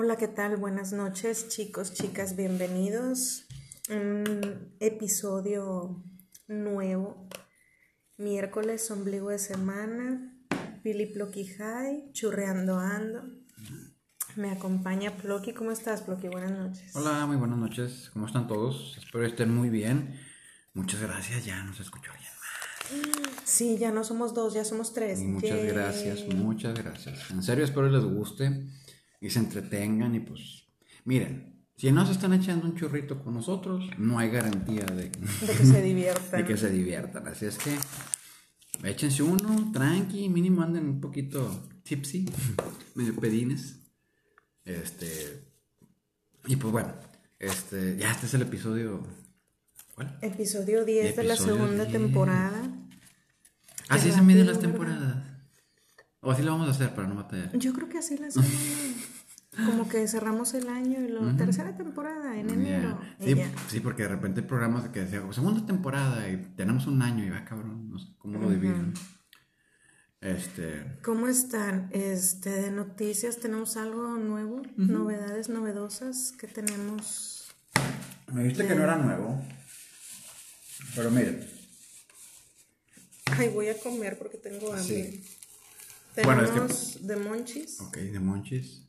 Hola, ¿qué tal? Buenas noches, chicos, chicas, bienvenidos. Un episodio nuevo, miércoles, ombligo de semana, Pili Ploqui High, churreando ando. Me acompaña Ploqui. ¿Cómo estás, Ploqui? Buenas noches. Hola, muy buenas noches. ¿Cómo están todos? Espero estén muy bien. Muchas gracias, ya nos escuchó alguien más. Sí, ya no somos dos, ya somos tres. Y muchas Yay. gracias, muchas gracias. En serio, espero les guste y se entretengan y pues, miren, si no se están echando un churrito con nosotros, no hay garantía de, De que se diviertan. de que se diviertan. Así es que échense uno, tranqui, mínimo anden un poquito tipsy, medio pedines. Este, y pues bueno, este, ya este es el episodio. ¿Cuál? Episodio 10 de la segunda 10. temporada. Así se miden las temporadas. O así lo vamos a hacer para no batallar. Yo creo que así la hacemos. Como que cerramos el año y la tercera temporada en enero. Sí, porque de repente hay programas que decían segunda temporada y tenemos un año y va cabrón, no sé cómo lo dividen. Este, ¿Cómo están? Este, de noticias, ¿tenemos algo nuevo? Novedades novedosas que tenemos. me dijiste que no era nuevo, pero miren, Ay, voy a comer porque tengo hambre. Sí. Tenemos Bueno, es de Monchis, ok, de Monchis,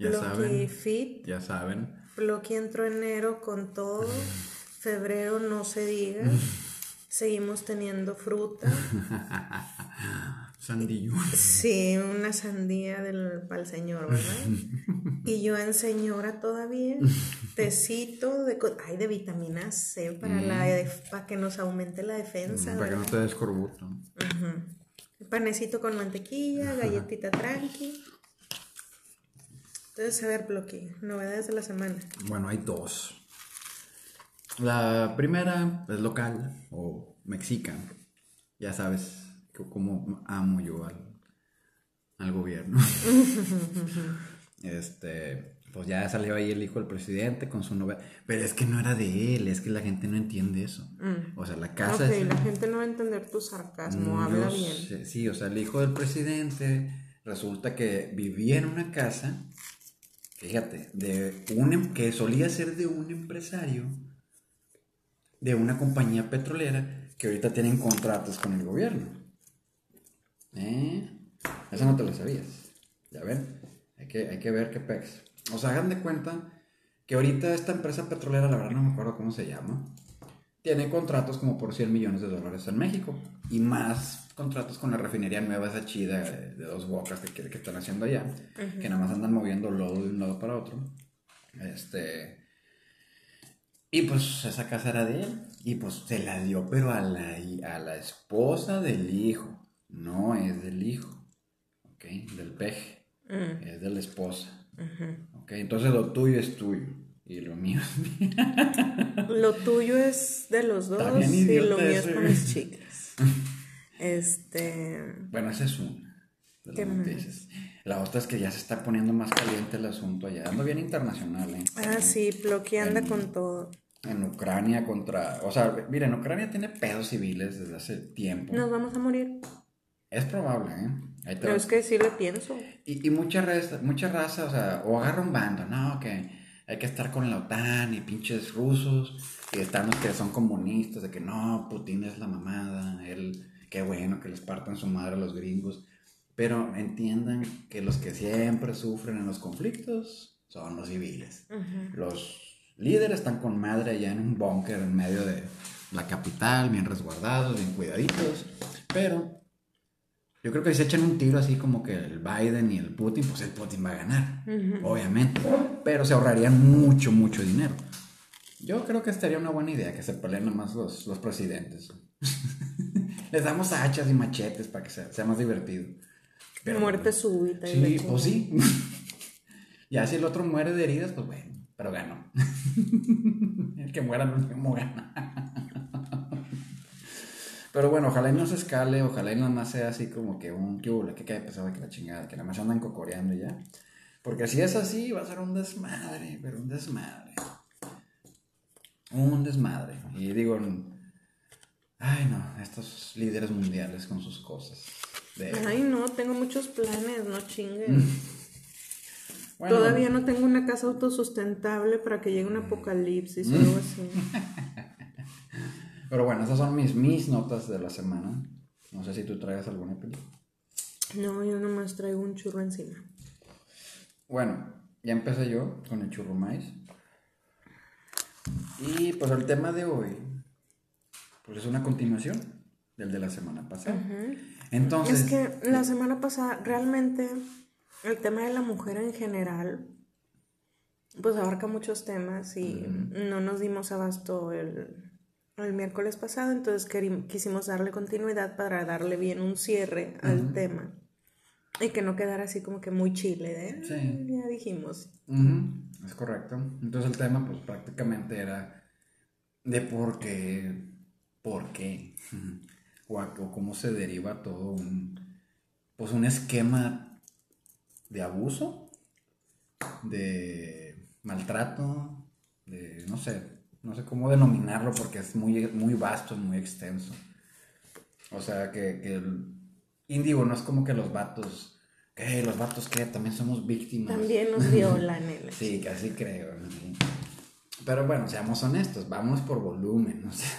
ya Lucky saben, Fit, ya saben, Bloque entró enero con todo. Febrero no se diga. Seguimos teniendo fruta. Sandillo. Sí, una sandía del para el señor, ¿verdad? Y yo en señora todavía. Tecito de ay, de vitamina C para la def- para que nos aumente la defensa. para que no te des corbuto. Panecito con mantequilla, galletita tranqui. Entonces, a ver, bloque, novedades de la semana. Bueno, hay dos. La primera es local o mexicana. Ya sabes cómo amo yo al, al gobierno. este, pues ya salió ahí el hijo del presidente con su novela. Pero es que no era de él, es que la gente no entiende eso. O sea, la casa ok, es- la gente no va a entender tu sarcasmo, Mm, habla bien. sé- sí, o sea, el hijo del presidente resulta que vivía en una casa, fíjate, de un em- que solía ser de un empresario de una compañía petrolera que ahorita tienen contratos con el gobierno. ¿Eh? Eso no te lo sabías. Ya ven, hay que, hay que ver qué pex. O sea, hagan de cuenta que ahorita esta empresa petrolera, la verdad no me acuerdo cómo se llama, tiene contratos como por 100 millones de dólares en México y más contratos con la refinería nueva, esa chida de, de dos bocas que, que están haciendo allá, que nada más andan moviendo lodo de un lado para otro. Este. Y pues esa casa era de él y pues se la dio, pero a la, a la esposa del hijo. No es del hijo, ¿ok? Del peje, Mm, es de la esposa. ujú. ¿Ok? Entonces lo tuyo es tuyo y lo mío es mío. Lo tuyo es de los dos y lo mío es con mis chicas. Este. Bueno, esa es una de ¿Qué más? La otra es que ya se está poniendo más caliente el asunto allá. Ando bien internacional, ¿eh? Ah, sí, Ploqui anda En- con todo. En Ucrania contra... O sea, miren, Ucrania tiene pedos civiles desde hace tiempo. Nos vamos a morir. Es probable, ¿eh? Ahí te Pero es que sí le pienso. Y, y mucha, raza, mucha raza, o sea, o agarra un bando, ¿no? Que hay que estar con la OTAN y pinches rusos. Y están los que son comunistas, de que no, Putin es la mamada, él, qué bueno que les partan su madre a los gringos. Pero entiendan que los que siempre sufren en los conflictos son los civiles. Los líderes están con madre allá en un búnker en medio de la capital, bien resguardados, bien cuidaditos. Pero yo creo que si se echan un tiro así como que el Biden y el Putin, pues el Putin va a ganar, obviamente. Pero se ahorrarían mucho, mucho dinero. Yo creo que estaría una buena idea que se peleen nomás los, los presidentes. Les damos hachas y machetes para que sea, sea más divertido. Pero- Muerte súbita. Sí, pues sí. ya si el otro muere de heridas, pues bueno, pero ganó. el que muera el último gana. Pero bueno, ojalá y no se escale, ojalá y nada más sea así como que un que que cae pesado que la chingada, que nada más andan cocoreando y ya. Porque si es así, va a ser un desmadre, pero un desmadre. Un desmadre. Y digo, ay no, estos líderes mundiales con sus cosas. De, Ay, no, tengo muchos planes, no Mm. chinguen. Bueno, Todavía no tengo una casa autosustentable para que llegue un apocalipsis o algo así. Pero bueno, esas son mis, mis notas de la semana. No sé si tú traigas alguna película. No, yo nomás traigo un churro encima. Bueno, ya empecé yo con el churro maíz. Y pues el tema de hoy, pues es una continuación del de la semana pasada. Entonces, Es que la semana pasada realmente el tema de la mujer en general pues abarca muchos temas y no nos dimos abasto el, el miércoles pasado, entonces quisimos darle continuidad para darle bien un cierre al tema y que no quedara así como que muy chile de Sí. "Ah, ya dijimos. Ujú, es correcto. Entonces el tema pues prácticamente era de por qué, por qué, o, a- o cómo se deriva todo un, pues un esquema de abuso, de maltrato, de, no sé, no sé cómo denominarlo porque es muy, muy vasto, muy extenso. O sea, que, que el índigo no es como que los vatos, que los vatos que también somos víctimas. También nos violan el Sí, casi creo. Pero bueno, seamos honestos, vamos por volumen. O sea,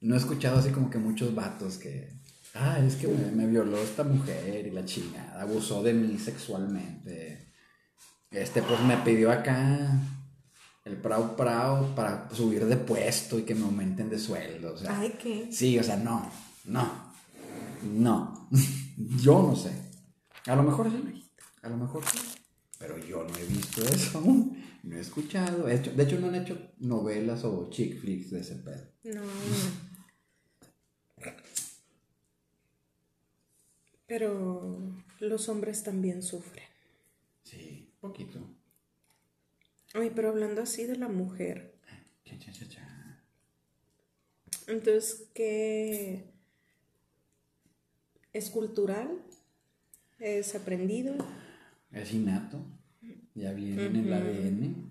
no he escuchado así como que muchos vatos que. Ah, es que me, me violó esta mujer y la chingada, abusó de mí sexualmente. Este, pues me pidió acá el prau prau para subir de puesto y que me aumenten de sueldo. O sea, Ay, ¿qué? Sí, o sea, no, no, no. yo no sé. A lo mejor sí, a lo mejor sí. Pero yo no he visto eso aún. No he escuchado. He hecho- de hecho, no han hecho novelas o chick flicks de ese pedo. No. Pero los hombres también sufren. Sí, poquito. Ay, pero hablando así de la mujer, Cha, cha, cha, cha. entonces, ¿qué es cultural? ¿Es aprendido? Es innato. Ya viene en el ADN.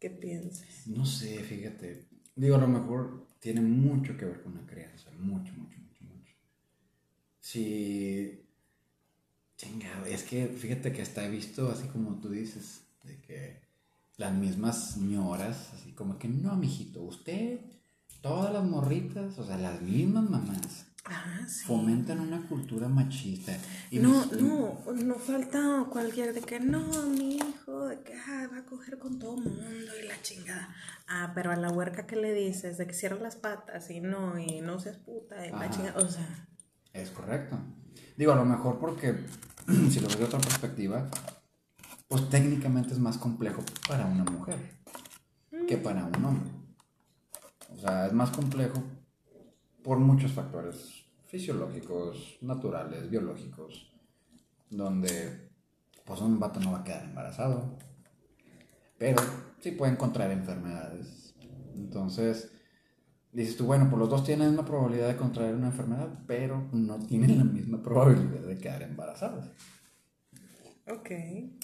¿Qué piensas? No sé, fíjate. Digo, a lo mejor tiene mucho que ver con la crianza. Mucho, mucho, mucho, mucho. Sí. Chingado. Es que fíjate que hasta he visto, así como tú dices, de que las mismas señoras, así como que no, mijito, usted, todas las morritas, o sea, las mismas mamás, Ah, sí. fomentan una cultura machista. Y No, mis- no, no falta cualquier de que no, mi hijo, de que ah, va a coger con todo mundo y la chingada. Ah, pero a la huerca que le dices de que cierra las patas y no, y no seas puta y la chingada. O sea, Es correcto. Digo, a lo mejor porque, si lo ves de otra perspectiva, pues técnicamente es más complejo para una mujer que para un hombre. O sea, es más complejo por muchos factores fisiológicos, naturales, biológicos, donde pues un vato no va a quedar embarazado, pero sí pueden contraer enfermedades. Entonces, dices tú, bueno, pues los dos tienen una probabilidad de contraer una enfermedad, pero no tienen la misma probabilidad de quedar embarazados. Ok.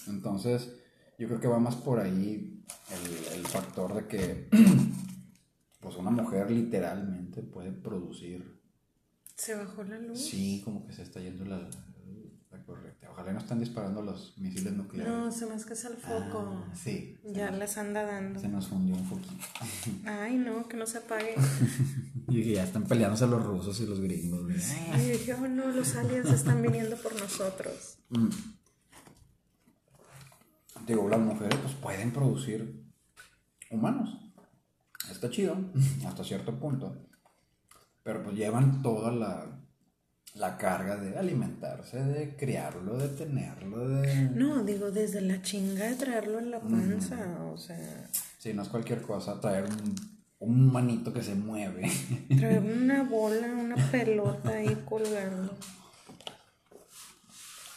Entonces, yo creo que va más por ahí el, el factor de que pues una mujer literalmente puede producir. Se bajó la luz. Sí, como que se está yendo la, la correcta. Ojalá no están disparando los misiles nucleares. No, se me es que es el foco. Ah, sí. ya les anda dando. Se nos fundió un poquito. Ay, no, que no se apague. Y dije, ya están peleándose los rusos y los gringos. Ay, yo dije, oh no, los aliens están viniendo por nosotros. Mm. Digo, las mujeres pues pueden producir humanos. Está chido, hasta cierto punto. Pero pues llevan toda la, la carga de alimentarse, de criarlo, de tenerlo, de... No, digo, desde la chinga de traerlo en la panza, o sea, Sí, no es cualquier cosa traer un, un manito que se mueve. traer una bola, una pelota ahí colgando.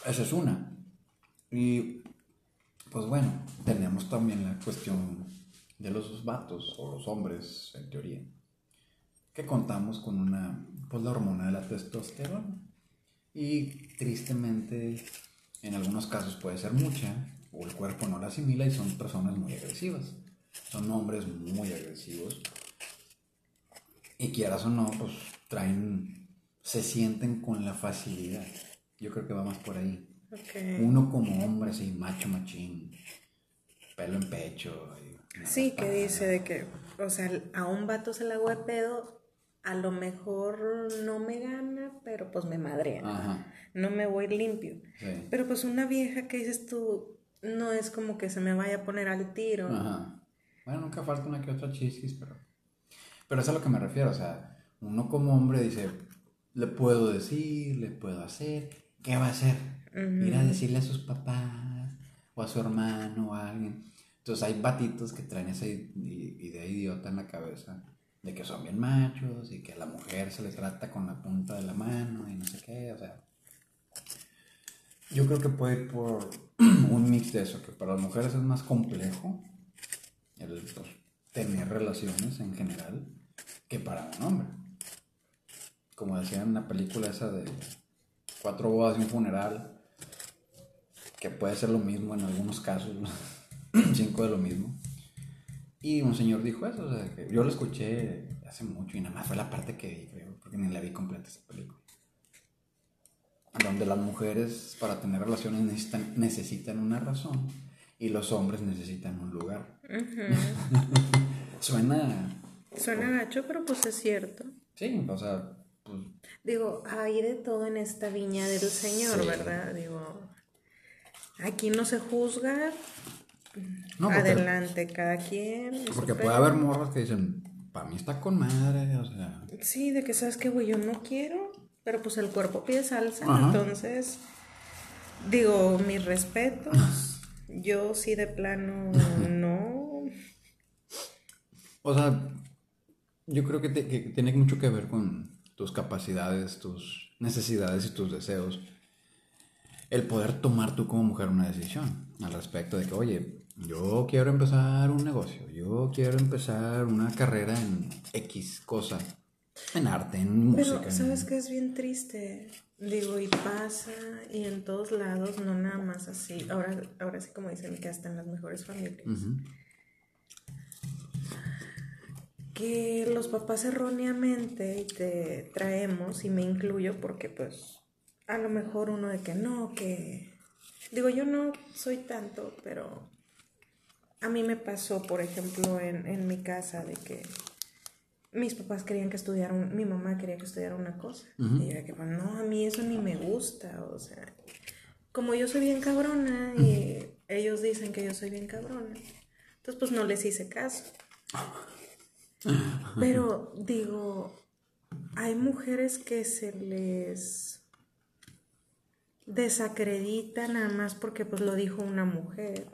Esa es una. Y pues bueno, tenemos también la cuestión de los vatos o los hombres, en teoría, que contamos con una, pues la hormona de la testosterona. Y tristemente, en algunos casos puede ser mucha, o el cuerpo no la asimila y son personas muy agresivas. Son hombres muy agresivos. Y quieras o no, pues traen, se sienten con la facilidad. Yo creo que va más por ahí. Uno como hombre así, macho machín, pelo en pecho. Sí, que dice de que, o sea, a un vato se le hago de pedo, a lo mejor no me gana, pero pues me madrea. No me voy limpio. sí. Pero pues una vieja que dices tú, no es como que se me vaya a poner al tiro. Ajá. Bueno, nunca falta una que otra chiskis, pero. Pero es a lo que me refiero, o sea, uno como hombre dice, le puedo decir, le puedo hacer, ¿qué va a hacer? Ir a decirle a sus papás, o a su hermano, o a alguien. Entonces hay batitos que traen esa idea idiota en la cabeza de que son bien machos y que a la mujer se le trata con la punta de la mano y no sé qué, o sea. Yo creo que puede ir por un mix de eso, que para las mujeres es más complejo el pues, tener relaciones en general que para un hombre. Como decían en la película esa de cuatro bodas y un funeral, que puede ser lo mismo en algunos casos, cinco de lo mismo. Y un señor dijo eso, o sea, que yo lo escuché hace mucho y nada más fue la parte que vi, creo, porque ni la vi completa esa película. Donde las mujeres para tener relaciones necesitan, necesitan una razón y los hombres necesitan un lugar. Suena, Suena gacho, pero pues es cierto. sí, o sea, pues, Digo, hay de todo en esta viña del Señor, Sí. ¿verdad? Digo, aquí no se juzga. no, porque, Adelante, cada quien. porque puede haber morras que dicen, para mí está con madre, o sea, Sí, de que sabes que, güey, yo no quiero, pero pues el cuerpo pide salsa. Ajá. Entonces, digo, mis respetos. Yo sí de plano no. O sea, yo creo que, te- que tiene mucho que ver con tus capacidades, tus necesidades y tus deseos. El poder tomar tú como mujer una decisión al respecto de que, oye, yo quiero empezar un negocio, yo quiero empezar una carrera en X cosa, en arte, en música. Pero, en- ¿sabes qué es bien triste? Digo, y pasa, y en todos lados, no nada más así. Ahora, ahora sí, como dicen, que hasta en las mejores familias. Que los papás erróneamente te traemos, y me incluyo porque pues a lo mejor uno de que no, que digo yo no soy tanto, pero a mí me pasó, por ejemplo, en, en mi casa de que mis papás querían que estudiara, un- mi mamá quería que estudiara una cosa. Y yo de que, pues, no, a mí eso ni me gusta, o sea, como yo soy bien cabrona y ellos dicen que yo soy bien cabrona, entonces pues no les hice caso. Pero digo, hay mujeres que se les desacredita nada más porque pues lo dijo una mujer.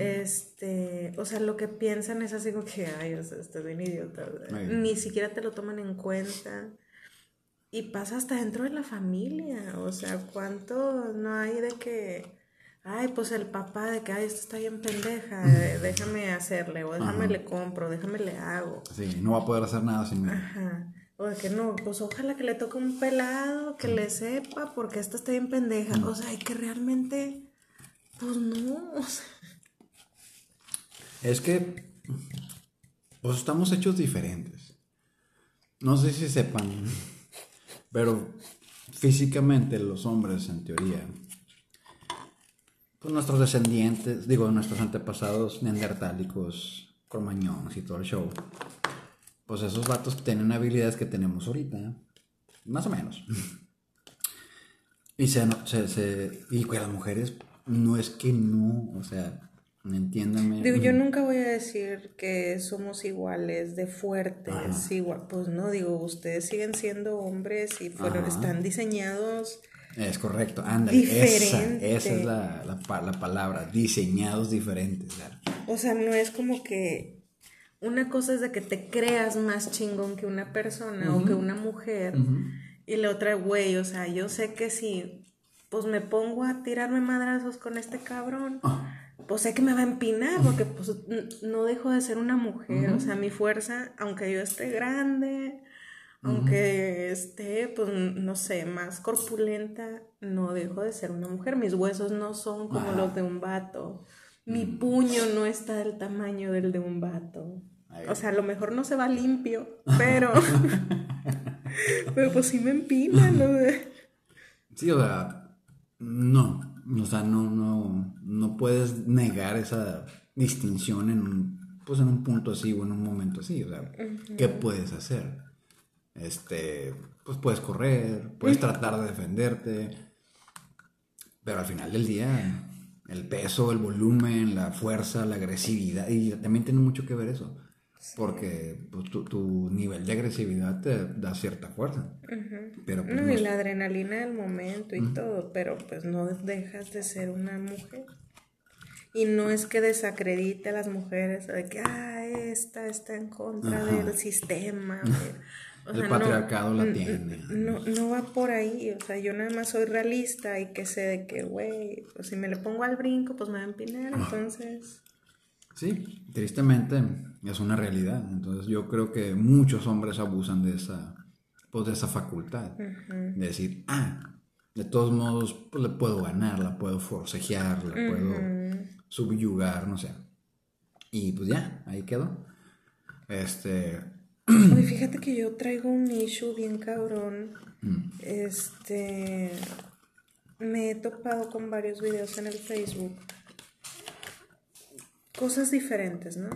Este, o sea, lo que piensan es así como que, ay, o sea, estás bien idiota. Ay. Ni siquiera te lo toman en cuenta. Y pasa hasta dentro de la familia. O sea, ¿cuánto no hay de que, ay, pues el papá de que, ay, esto está bien pendeja, déjame hacerle, o déjame le compro, déjame le hago. Sí, no va a poder hacer nada sin mí. Ajá. De que no, pues ojalá que le toque un pelado, que le sepa, porque esta está bien pendeja. O sea, y que realmente, pues no. o sea, Es que pues estamos hechos diferentes. No sé si sepan, pero físicamente los hombres en teoría, pues nuestros descendientes, digo, nuestros antepasados neandertálicos, cromañones y todo el show, pues esos vatos tienen habilidades que tenemos ahorita, más o menos. Y se, se, se- y que las mujeres no es que no, o sea, entiéndame. Digo, yo nunca voy a decir que somos iguales de fuertes, igual, pues no, digo, ustedes siguen siendo hombres y fueron, están diseñados, Es correcto, ándale, esa, esa es la, la, la palabra, diseñados diferentes. o sea, no es como que una cosa es de que te creas más chingón que una persona o que una mujer y la otra, güey, o sea, yo sé que si pues me pongo a tirarme madrazos con este cabrón, pues sé que me va a empinar porque pues no dejo de ser una mujer, o sea, mi fuerza, aunque yo esté grande, aunque esté, pues no sé, más corpulenta, no dejo de ser una mujer, mis huesos no son como los de un vato, mi puño no está del tamaño del de un vato. O sea, a lo mejor no se va limpio, pero... pero pues sí me empina, ¿no? Sí, o sea, no. O sea, no, no, no puedes negar esa distinción en un, pues en un punto así o en un momento así. O sea, ¿qué puedes hacer? Este, pues puedes correr, puedes tratar de defenderte, pero al final del día, el peso, el volumen, la fuerza, la agresividad, y también tiene mucho que ver eso. Porque pues, tu, nivel de agresividad te da cierta fuerza. pero, pues, no, y la adrenalina del momento y todo, pero pues no dejas de ser una mujer. Y no es que desacredite a las mujeres, de que, ah, esta está en contra del sistema. el patriarcado la tiene. No, no va por ahí, o sea, yo nada más soy realista y que sé de que, güey, pues si me le pongo al brinco, pues me va a empinar, entonces... Sí, tristemente es una realidad. Entonces yo creo que muchos hombres abusan de esa, pues, de esa facultad. De decir, ah, de todos modos pues, le puedo ganar, la puedo forcejear, la puedo subyugar, no sé. Y pues ya, ahí quedó. Este... Oye, fíjate que yo traigo un issue bien cabrón. Mm. Este... Me he topado con varios videos en el Facebook cosas diferentes, ¿no?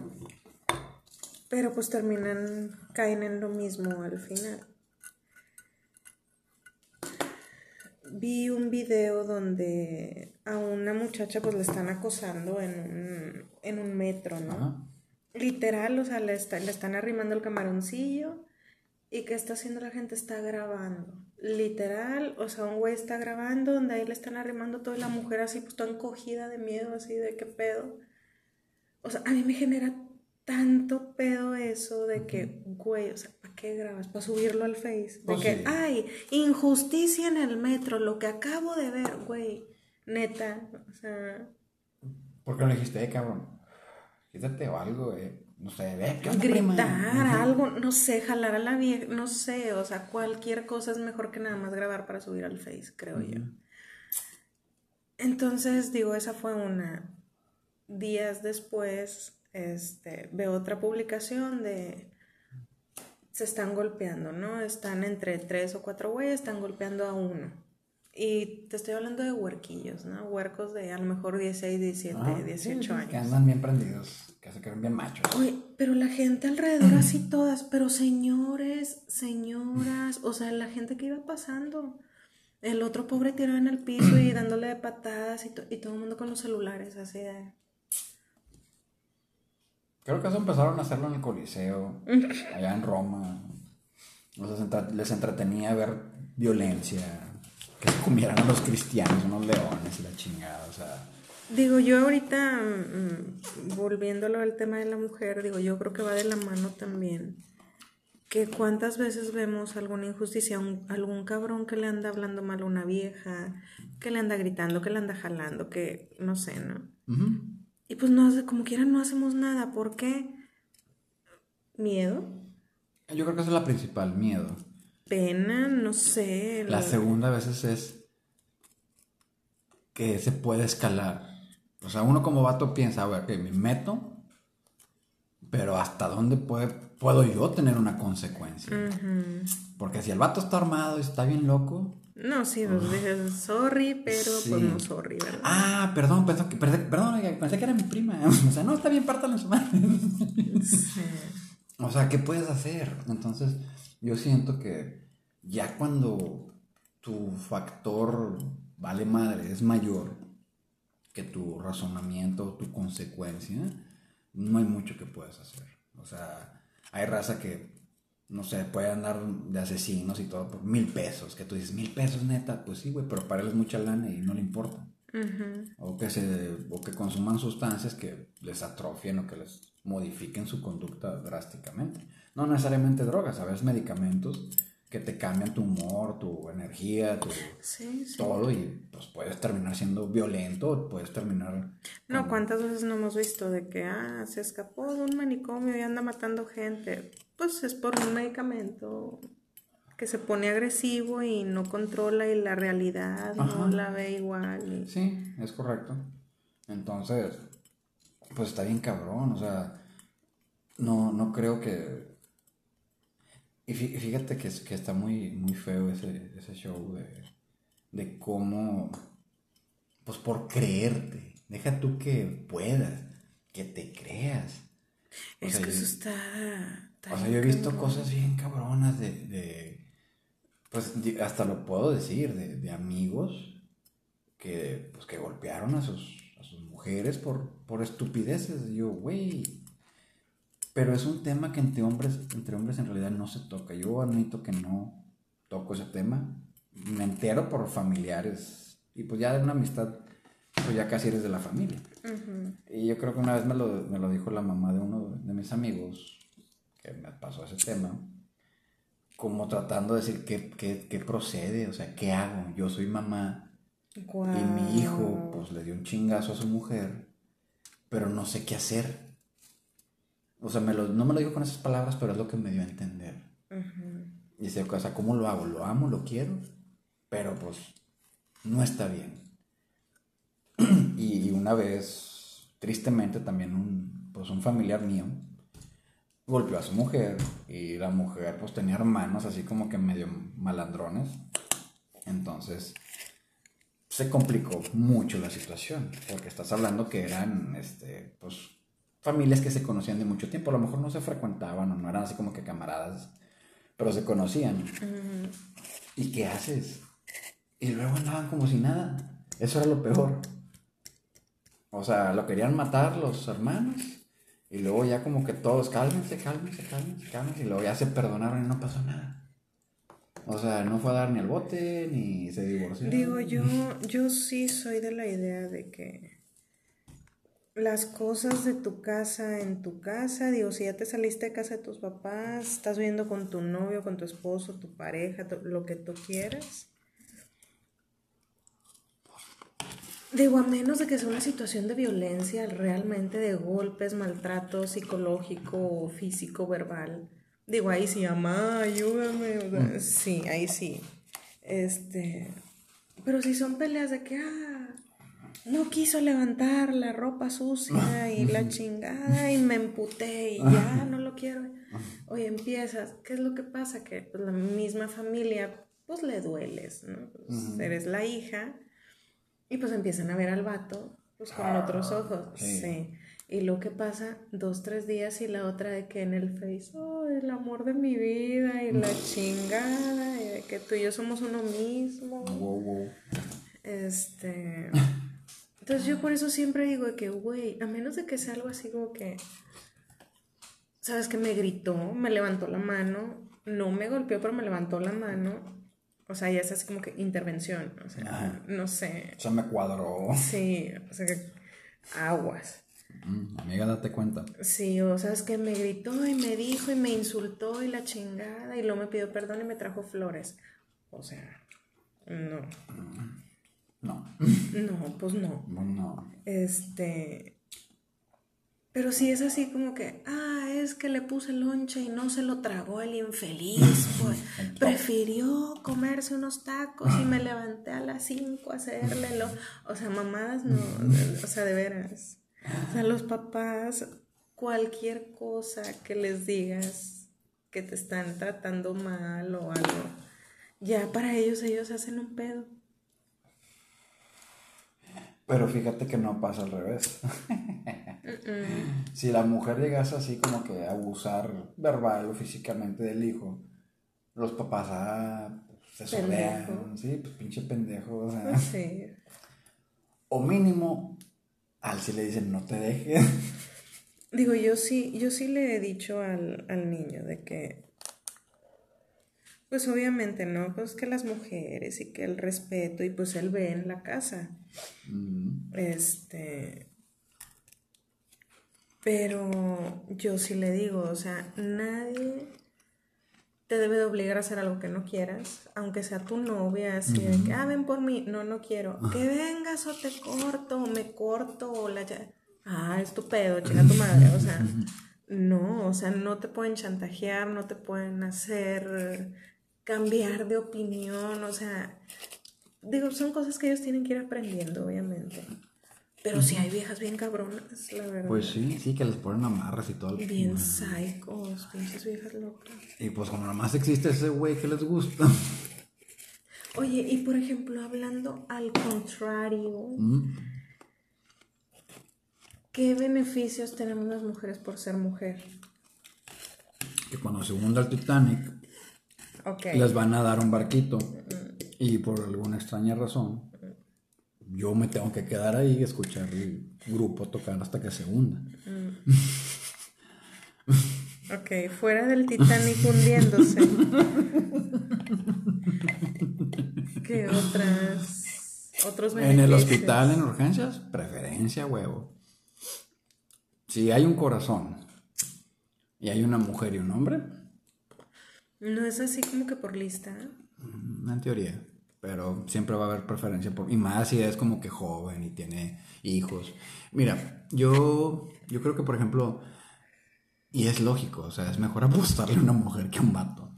Pero pues terminan, caen en lo mismo al final. Vi un video donde a una muchacha pues le están acosando en un, en un metro, ¿no? Literal, o sea, le, le están arrimando el camaroncillo y ¿qué está haciendo la gente? Está grabando. Literal, o sea, un güey está grabando donde ahí le están arrimando toda la mujer así, pues toda encogida de miedo, así de qué pedo. O sea, a mí me genera tanto pedo eso de que, güey, o sea, ¿para qué grabas? ¿Para subirlo al Face? De pues que, ay, injusticia en el metro, lo que acabo de ver, güey, neta, o sea... ¿Por qué no le dijiste, eh, cabrón? Quítate o algo, eh. No sé, ve, ¿qué Gritar, algo, no sé, jalar a la vieja, no sé, o sea, cualquier cosa es mejor que nada más grabar para subir al Face, creo yo. Entonces, digo, esa fue una días después este, veo otra publicación de se están golpeando, ¿no? Están entre tres o cuatro güeyes, están golpeando a uno. Y te estoy hablando de huerquillos, ¿no? Huercos de a lo mejor 16, 17, 18 años. Que andan bien prendidos, que se creen bien machos. Oye, pero la gente alrededor así todas, pero señores, señoras, o sea, la gente que iba pasando. El otro pobre tirado en el piso y dándole de patadas y, y todo el mundo con los celulares así de... Creo que eso empezaron a hacerlo en el Coliseo, allá en Roma. les entretenía ver violencia, que se comieran a los cristianos, unos leones y la chingada, o sea. Digo, yo ahorita, mm, volviéndolo al tema de la mujer, digo, yo creo que va de la mano también. Que cuántas veces vemos alguna injusticia, algún cabrón que le anda hablando mal a una vieja, que le anda gritando, que le anda jalando, que no sé, ¿no? Y pues no, como quiera no hacemos nada. ¿Por qué? ¿Miedo? Yo creo que esa es la principal, miedo. Pena, no sé. La segunda a veces es que se puede escalar. O sea, uno como vato piensa, a ver, que me meto, pero ¿hasta dónde puede, puedo yo tener una consecuencia? Porque si el vato está armado y está bien loco, no, sí, pues dije sorry, pero pues no sorry, ¿verdad? Ah, perdón, perdón, perdón, pensé que era mi prima. O sea, no, está bien, pártalo su madre. Sí. O sea, ¿qué puedes hacer? Entonces, yo siento que ya cuando tu factor vale madre es mayor que tu razonamiento, tu consecuencia, no hay mucho que puedas hacer. O sea, hay raza que no sé, puede andar de asesinos y todo por mil pesos. Que tú dices, mil pesos neta, pues sí, güey, pero para él es mucha lana y no le importa. o, que se, o que consuman sustancias que les atrofien o que les modifiquen su conducta drásticamente. No necesariamente drogas, a veces medicamentos que te cambian tu humor, tu energía, tu todo y pues puedes terminar siendo violento, puedes terminar... No, ¿cuántas veces no hemos visto de que, ah, se escapó de un manicomio y anda matando gente? Pues es por un medicamento que se pone agresivo y no controla y la realidad no la ve igual. Sí, es correcto. Entonces, pues está bien cabrón, o sea, no, no creo que y fíjate que, que está muy, muy feo ese, ese show de, de cómo pues por creerte. Deja tú que puedas, que te creas. es que eso está... O sea, yo he visto cosas bien cabronas de, de pues hasta lo puedo decir, de, de amigos que, pues, que golpearon a sus, a sus mujeres por, por estupideces. yo, güey. Pero es un tema que entre hombres, entre hombres en realidad no se toca. Yo admito que no toco ese tema. Me entero por familiares. Y pues ya de una amistad, pues ya casi eres de la familia. Y yo creo que una vez me lo, me lo dijo la mamá de uno de mis amigos que me pasó ese tema, como tratando de decir qué, qué, qué procede, o sea, qué hago. Yo soy mamá y mi hijo pues le dio un chingazo a su mujer, pero no sé qué hacer. O sea, me lo, no me lo dijo con esas palabras, pero es lo que me dio a entender. Y dice, o sea, ¿cómo lo hago? Lo amo, lo quiero, pero pues no está bien. y, una vez, tristemente, también un, pues un familiar mío golpeó a su mujer y la mujer pues tenía hermanos así como que medio malandrones. Entonces se complicó mucho la situación, porque estás hablando que eran este, pues, familias que se conocían de mucho tiempo, a lo mejor no se frecuentaban o no eran así como que camaradas, pero se conocían. ¿Y qué haces? Y luego andaban como si nada. Eso era lo peor. O sea, lo querían matar los hermanos y luego ya como que todos, cálmense, cálmense, cálmense, cálmense. Y luego ya se perdonaron y no pasó nada. O sea, no fue a dar ni el bote, ni se divorció. Digo, yo, yo sí soy de la idea de que las cosas de tu casa en tu casa, digo, si ya te saliste de casa de tus papás, estás viviendo con tu novio, con tu esposo, tu pareja, lo que tú quieras, Digo, a menos de que sea una situación de violencia, realmente de golpes, maltrato psicológico, físico, verbal. Digo, ahí sí, mamá, ayúdame. Mm. Sí, ahí sí. Este. Pero si son peleas de que, ah, no quiso levantar la ropa sucia y la chingada y me emputé y ya no lo quiero. Oye, empiezas, ¿qué es lo que pasa? Que pues, la misma familia, pues le dueles, ¿no? Pues, eres la hija y pues empiezan a ver al vato, pues con ah, otros ojos. Sí. Y lo que pasa, dos, tres días y la otra de que en el Face, oh, el amor de mi vida y la chingada, y de que tú y yo somos uno mismo. Wow, wow. Este. Entonces yo por eso siempre digo que, güey, a menos de que sea algo así como que, ¿sabes? Que me gritó, me levantó la mano, no me golpeó, pero me levantó la mano o sea, ya es así como que intervención. O sea, no sé. O sea, me cuadró. Sí, o sea, que aguas. Mm, amiga, date cuenta. Sí, o sea, es que me gritó y me dijo y me insultó y la chingada y luego me pidió perdón y me trajo flores. O sea, no. No. No, pues no. No. Este. Pero si es así como que, ah, es que le puse lonche y no se lo tragó el infeliz, pues prefirió comerse unos tacos y me levanté a las 5 a hacerle lo... O sea, mamadas no, o sea, de veras. O sea, los papás, cualquier cosa que les digas que te están tratando mal o algo, ya para ellos ellos hacen un pedo. Pero fíjate que no pasa al revés. si la mujer llegase así como que a abusar verbal o físicamente del hijo, los papás ah, se solean, sí, pues pinche pendejo. O, sea, pues o mínimo, al si le dicen no te dejes. Digo, yo sí, yo sí le he dicho al, al niño de que pues obviamente, ¿no? Pues que las mujeres y que el respeto y pues él ve en la casa. Este... Pero yo sí le digo, o sea, nadie te debe de obligar a hacer algo que no quieras, aunque sea tu novia, así de que, ah, ven por mí, no, no quiero, que vengas o te corto, o me corto, o la ya, ah, es tu pedo, chica tu madre, o sea, no, o sea, no te pueden chantajear, no te pueden hacer cambiar de opinión, o sea, digo, son cosas que ellos tienen que ir aprendiendo, obviamente. Pero sí hay viejas bien cabronas, la verdad. Pues sí, sí, que les ponen amarras y todo. Bien psicos, pinches viejas locas. Y pues como nomás existe ese güey que les gusta. Oye, y por ejemplo, hablando al contrario, Mm. ¿qué beneficios tenemos las mujeres por ser mujer? Que cuando se hunda el Titanic, Ok. les van a dar un barquito. Y por alguna extraña razón, yo me tengo que quedar ahí y escuchar el grupo tocar hasta que se hunda. Ok, fuera del Titanic hundiéndose. ¿Qué otras? Otros En el beneficios? hospital, en urgencias, preferencia, huevo. Si hay un corazón y hay una mujer y un hombre, No es así como que por lista. mm, en teoría, pero siempre va a haber preferencia por... Y más si es como que joven y tiene hijos. Mira, yo, yo creo que, por ejemplo, y es lógico, o sea, es mejor apostarle a una mujer que a un vato.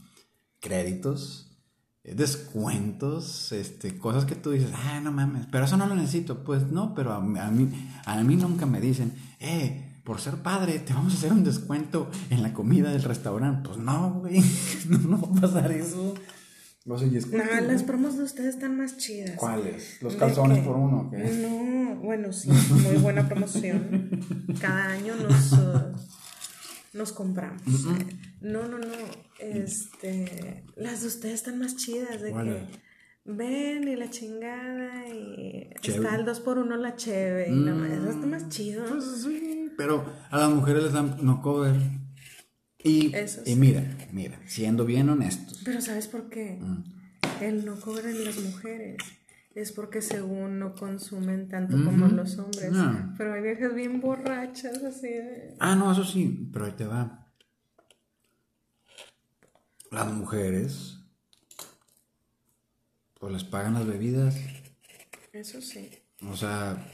Créditos, eh, descuentos, este, cosas que tú dices, ah, no mames, pero eso no lo necesito. Pues no, pero a, mí- a mí, a mí nunca me dicen, eh, por ser padre, te vamos a hacer un descuento en la comida del restaurante. Pues no, güey, no, no va a pasar eso. O sea, y es No, que, las promos de ustedes están más chidas. ¿Cuáles? ¿Los ¿De calzones por uno? qué? No, bueno, sí, muy buena promoción. Cada año nos, uh, nos compramos. No, no, no. Este, las de ustedes están más chidas. De ¿Cuáles? que ven y la chingada y Cheve. está el 2 por 1 la cheve. Y no, Mm. eso está más chido. Pues sí, pero a las mujeres les dan no cover. Y, Eso y mira, mira, siendo bien honestos. Pero ¿sabes por qué? Mm. El no cobran las mujeres. Es porque según no consumen tanto como Ujú. los hombres. No. Pero hay viejas bien borrachas así de... Ah, no, eso sí, pero ahí te va. Las mujeres, pues les pagan las bebidas. Eso sí. O sea,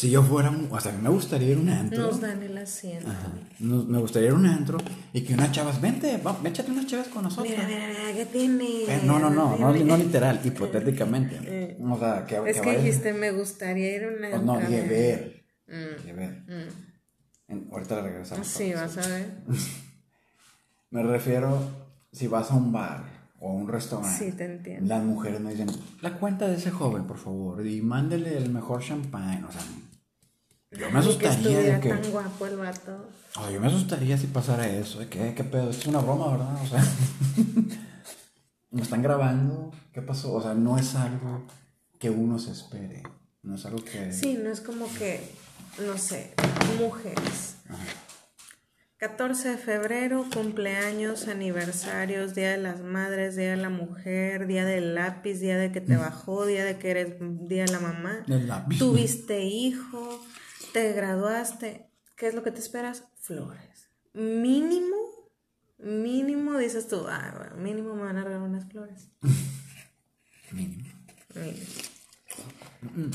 si yo fuera, o sea, a mí me gustaría ir a un antro. Nos dan el asiento. Ajá. Nos- me gustaría ir a un antro y que unas chavas, vente, va, échate unas chavas con nosotros. Mira, mira, mira, ¿qué tiene? Eh, no, no, no, no, no literal, hipotéticamente. O sea, que, Es que dijiste, me gustaría ir a una... Pues no, llevar. Mm, mm. En- ahorita le regresamos. Sí, vas a ver. Me refiero si vas a un bar o a un restaurante. Sí, te entiendo. Las mujeres me dicen, la cuenta de ese joven, por favor, y mándele el mejor champán. O sea, yo me Ay, que asustaría de que. tan guapo el vato. o sea, yo me asustaría si pasara eso. De que, ¿qué pedo? Esto es una broma, ¿verdad? O sea, me están grabando. ¿Qué pasó? O sea, no es algo que uno se espere. No es algo que. Sí, no es como que, no sé, mujeres. 14 de febrero, cumpleaños, aniversarios, Día de las Madres, Día de la Mujer, Día del lápiz, Día de que te bajó, Día de que eres Día de la mamá. Del lápiz. Tuviste hijo, te graduaste. ¿Qué es lo que te esperas? Flores. Mínimo, mínimo dices tú, ah, bueno, mínimo me van a regalar unas flores. Mínimo. Mínimo.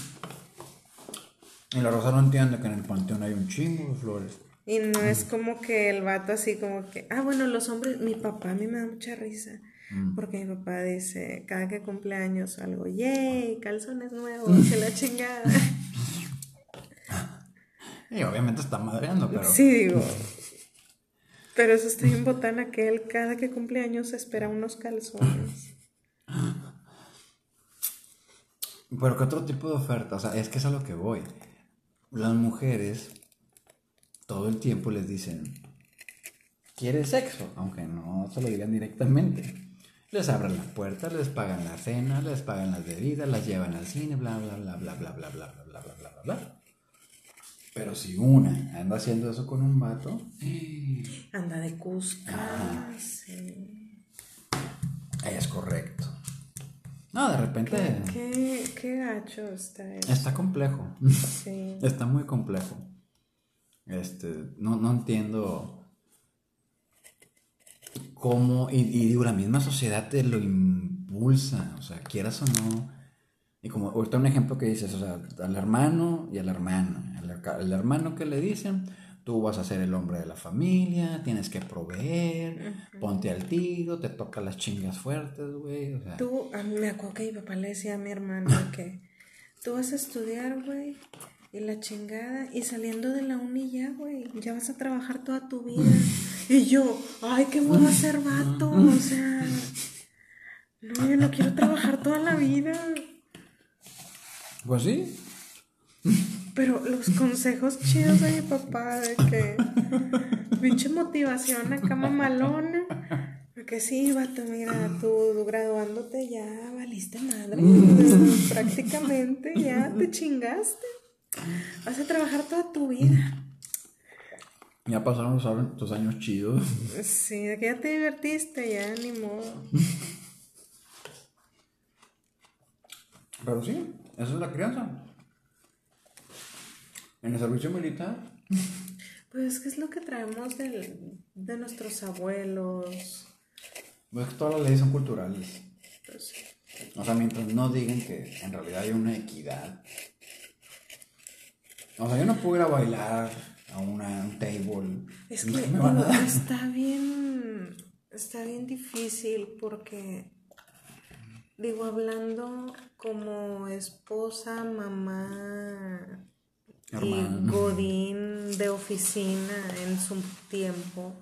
Y la Rosa no entiende que en el panteón hay un chingo de flores. Y no es como que el vato así como que, ah, bueno, los hombres, mi papá a mí me da mucha risa, porque mi papá dice, cada que cumple años algo, yay, calzones nuevos, que la chingada. Y obviamente está madreando, pero. Sí, digo. Pero eso está en botana que él cada que cumple años espera unos calzones. Pero ¿qué otro tipo de oferta? O sea, es que es a lo que voy. Las mujeres todo el tiempo les dicen, ¿quieres sexo? Aunque no se lo digan directamente. Les abren la puerta, les pagan la cena, les pagan las bebidas, las llevan al cine, bla, bla, bla, bla, bla, bla, bla, bla, bla, bla, bla, bla, bla. Pero si una anda haciendo eso con un vato, Anda de Cusca, sí. es correcto. No, de repente Qué, qué gacho está eso. está complejo. Sí. Está muy complejo. Este, no, no entiendo cómo, y, y digo, la misma sociedad te lo impulsa, o sea, quieras o no. Y como ahorita un ejemplo que dices, o sea, al hermano y al hermano. Al, hermano que le dicen, tú vas a ser el hombre de la familia, tienes que proveer, ponte al tiro, te toca las chingas fuertes, güey. O sea, Tú, a mí me acuerdo que mi papá le decía a mi hermano que tú vas a estudiar, güey, y la chingada, y saliendo de la uni ya, güey, ya vas a trabajar toda tu vida. Y yo, ay, qué huevo ser vato, o sea, No, yo no quiero trabajar toda la vida. Pues sí. Pero los consejos chidos de mi papá, de que pinche motivación acá mamalona. Porque sí, vato, mira, tú graduándote ya valiste madre. Prácticamente ya te chingaste. Vas a trabajar toda tu vida. Ya pasaron los, tus años chidos. Sí, de que ya te divertiste, ya ni modo. Pero sí, esa es la crianza. En el servicio militar. Pues que es lo que traemos de, de nuestros abuelos. Pues que todas las leyes son culturales. Pues O sea, mientras no digan que en realidad hay una equidad. O sea, yo no puedo ir a bailar a una, un table. Es que está bien, está bien difícil porque, digo, hablando como esposa, mamá y godín de oficina en su tiempo,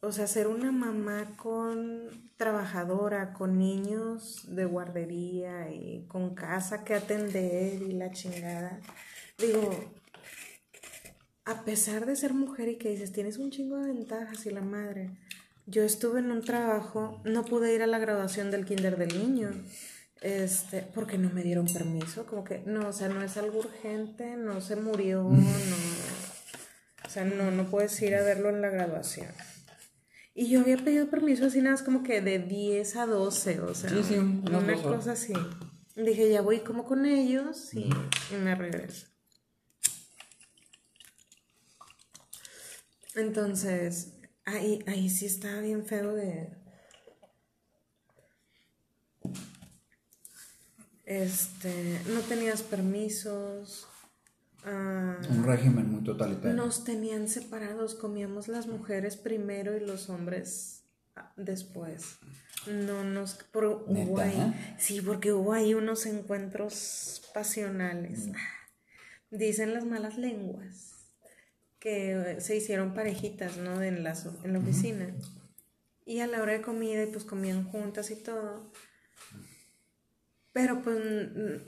o sea, ser una mamá con trabajadora, con niños de guardería y con casa que atender y la chingada. Digo, a pesar de ser mujer y que dices, tienes un chingo de ventajas y la madre, yo estuve en un trabajo, no pude ir a la graduación del kinder del niño, este, porque no me dieron permiso, como que, no, o sea, no es algo urgente, no se murió, no, o sea, no, no puedes ir a verlo en la graduación. Y yo había pedido permiso así nada más como que de 10 a 12, o sea, una cosa así. Dije, ya voy como con ellos y me regreso. Entonces, ahí, ahí sí está bien feo de... Este, no tenías permisos. Ah, Un régimen muy totalitario. Nos tenían separados, comíamos las mujeres primero y los hombres ah, después. No nos por hubo sí, porque hubo ahí unos encuentros pasionales. Mm. Dicen las malas lenguas que se hicieron parejitas, ¿no? En la, en la oficina. Y a la hora de comida, pues comían juntas y todo. Pero pues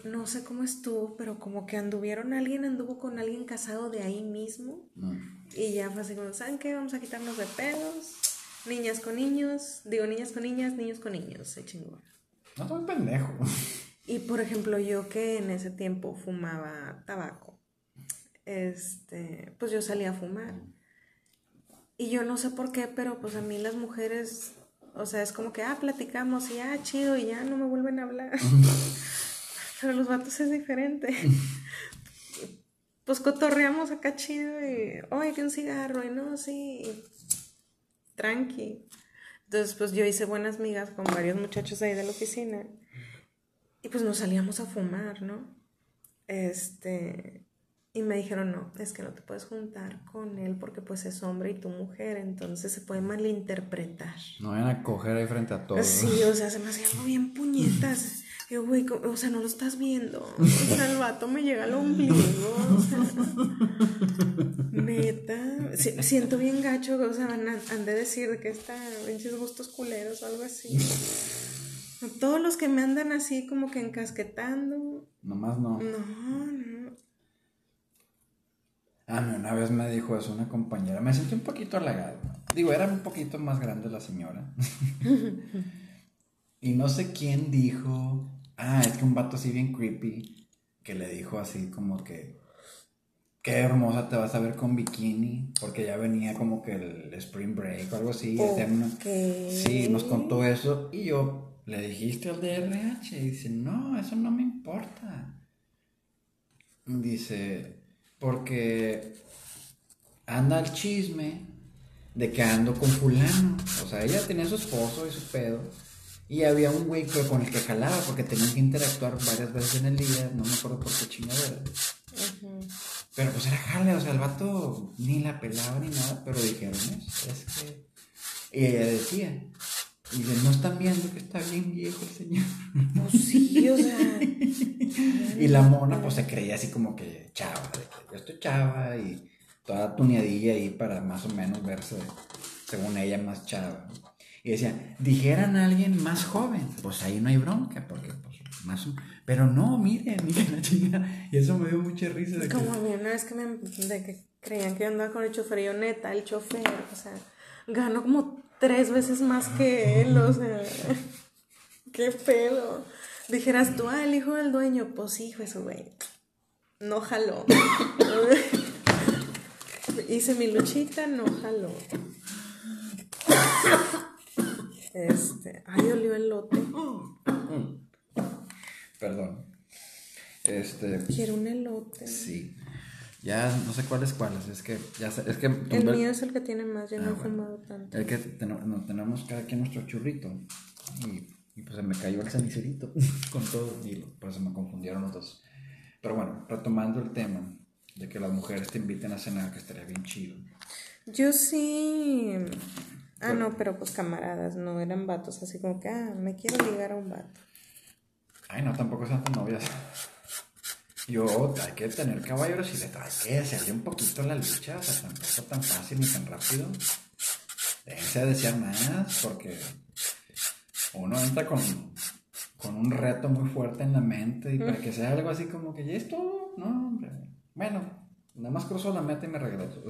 no sé cómo estuvo, pero como que anduvieron, alguien anduvo con alguien casado de ahí mismo. Y ya fue así como, ¿saben qué? Vamos a quitarnos de pedos. Niñas con niños, digo niñas con niñas, niños con niños, se chingó. No soy pendejo. Y por ejemplo, yo que en ese tiempo fumaba tabaco este, pues yo salía a fumar. Y yo no sé por qué, pero pues a mí las mujeres, o sea, es como que, ah, platicamos y ah, chido, y ya no me vuelven a hablar. pero los vatos es diferente. pues cotorreamos acá chido y, oye, que un cigarro, y no, sí, tranqui. Entonces, pues yo hice buenas migas con varios muchachos ahí de la oficina. Y pues nos salíamos a fumar, ¿no? Este, y me dijeron, no, es que no te puedes juntar con él porque pues es hombre y tu mujer, entonces se puede malinterpretar. No vayan a coger ahí frente a todos. Sí, o sea, se me hacía algo bien puñetas. Yo, güey, o sea, no lo estás viendo. O sea, el vato me llega al ombligo. O sea, neta. siento bien gacho, o sea, han, de decir que está pinches gustos culeros o algo así. Todos los que me andan así como que encasquetando. Nomás no. No, no. A mí una vez me dijo eso una compañera, me sentí un poquito halagado. Digo, era un poquito más grande la señora. y no sé quién dijo, ah, es que un vato así bien creepy, que le dijo así como que, qué hermosa te vas a ver con bikini, porque ya venía como que el spring break o algo así. Sí, nos contó eso y yo le dijiste al DRH y dice, no, eso no me importa. Dice, porque anda el chisme de que ando con fulano. O sea, ella tenía su esposo y su pedo. Y había un güey con el que jalaba porque tenían que interactuar varias veces en el día. No me acuerdo por qué chingadera. Pero pues era jale, o sea, el vato ni la pelaba ni nada, pero dijeron eso. Es que. Y ella decía, y dice, no están viendo que está bien viejo el señor. Pues sí, o sea. y la mona, pues se creía así como que chava, yo estoy chava y toda tuneadilla ahí para más o menos verse, según ella, más chava. Y decían, dijeran a alguien más joven, pues ahí no hay bronca, porque pues más... Pero no, miren, miren la chica. Y eso me dio mucha risa. De Como a mí una vez que me de que creían que yo andaba con el chofer, y yo neta, el chofer, o sea, gano como tres veces más que él, o sea, qué pedo. Dijeras tú, ah, el hijo del dueño, pues hijo, eso, güey, no jaló. Hice mi luchita, no jaló. Este, ay, olió el lote. Perdón. Este. Quiero un elote. Sí. Ya no sé cuáles cuáles, es que ya sé- es que El mío es el que tiene más, yo no Ah, he bueno. fumado tanto. Es que ten- no, tenemos cada quien nuestro churrito. Y, y pues se me cayó el cenicerito con todo. Y pues se me confundieron los dos. Pero bueno, retomando el tema de que las mujeres te inviten a cenar, que estaría bien chido. Yo sí. Ah, no, pero pues camaradas, no eran vatos, así como que, ah, me quiero ligar a un vato. Ay, no, tampoco sean tan novias. Yo, hay que tener caballeros y le hay que hacerle un poquito la lucha, o sea, tampoco tan fácil ni tan rápido. Déjense a desear más, porque uno entra con, con un reto muy fuerte en la mente y para que sea algo así como que ya es todo, no, hombre. Bueno, nada más cruzo la meta y me regreso.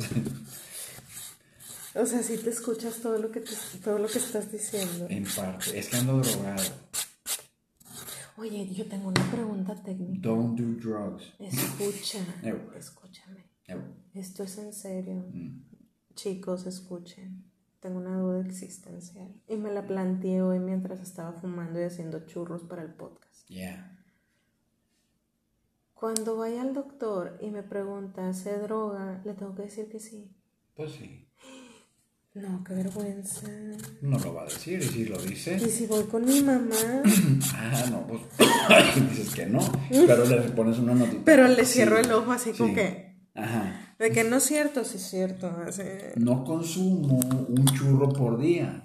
O sea, sí te escuchas todo lo que, te- todo lo que estás diciendo. en parte, es que ando drogado. Oye, yo tengo una pregunta técnica. Don't do drugs. Escucha, escúchame. Esto es en serio. Mm. Chicos, escuchen. Tengo una duda existencial. Y me la planteé hoy mientras estaba fumando y haciendo churros para el podcast. Yeah. Cuando vaya al doctor y me pregunta, ¿se droga? Le tengo que decir que sí. Pues sí. No, qué vergüenza. No lo va a decir, y si lo dice. Y si voy con mi mamá, Ah, no, pues dices que no, pero le pones una notita. pero le Sí, cierro el ojo así sí. como que, Ajá. de que no es cierto, sí es cierto. Así, No consumo un churro por día.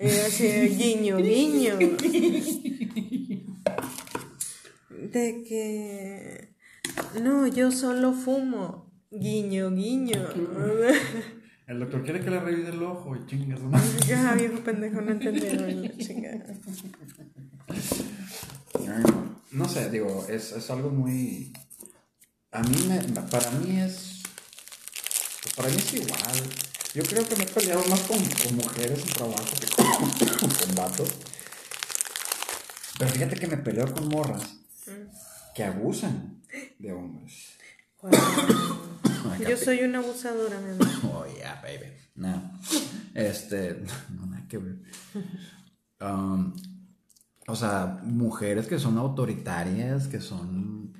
y así, guiño, guiño. De que, no, yo solo fumo. Guiño, guiño. El doctor quiere que le revise el ojo y chingas, ¿no? Ya, viejo pendejo, no entendieron la chingada. Ay, no. No sé, digo, es, es algo muy. A mí me. Para mí es. para mí es igual. Yo creo que me he peleado más con, con mujeres en trabajo que con, con vatos. Pero fíjate que me peleo con morras que abusan de hombres. Yo soy una abusadora, mi amor. Oh, yeah, baby. No. Este. No, nada que ver. Um, o sea, mujeres que son autoritarias, que son.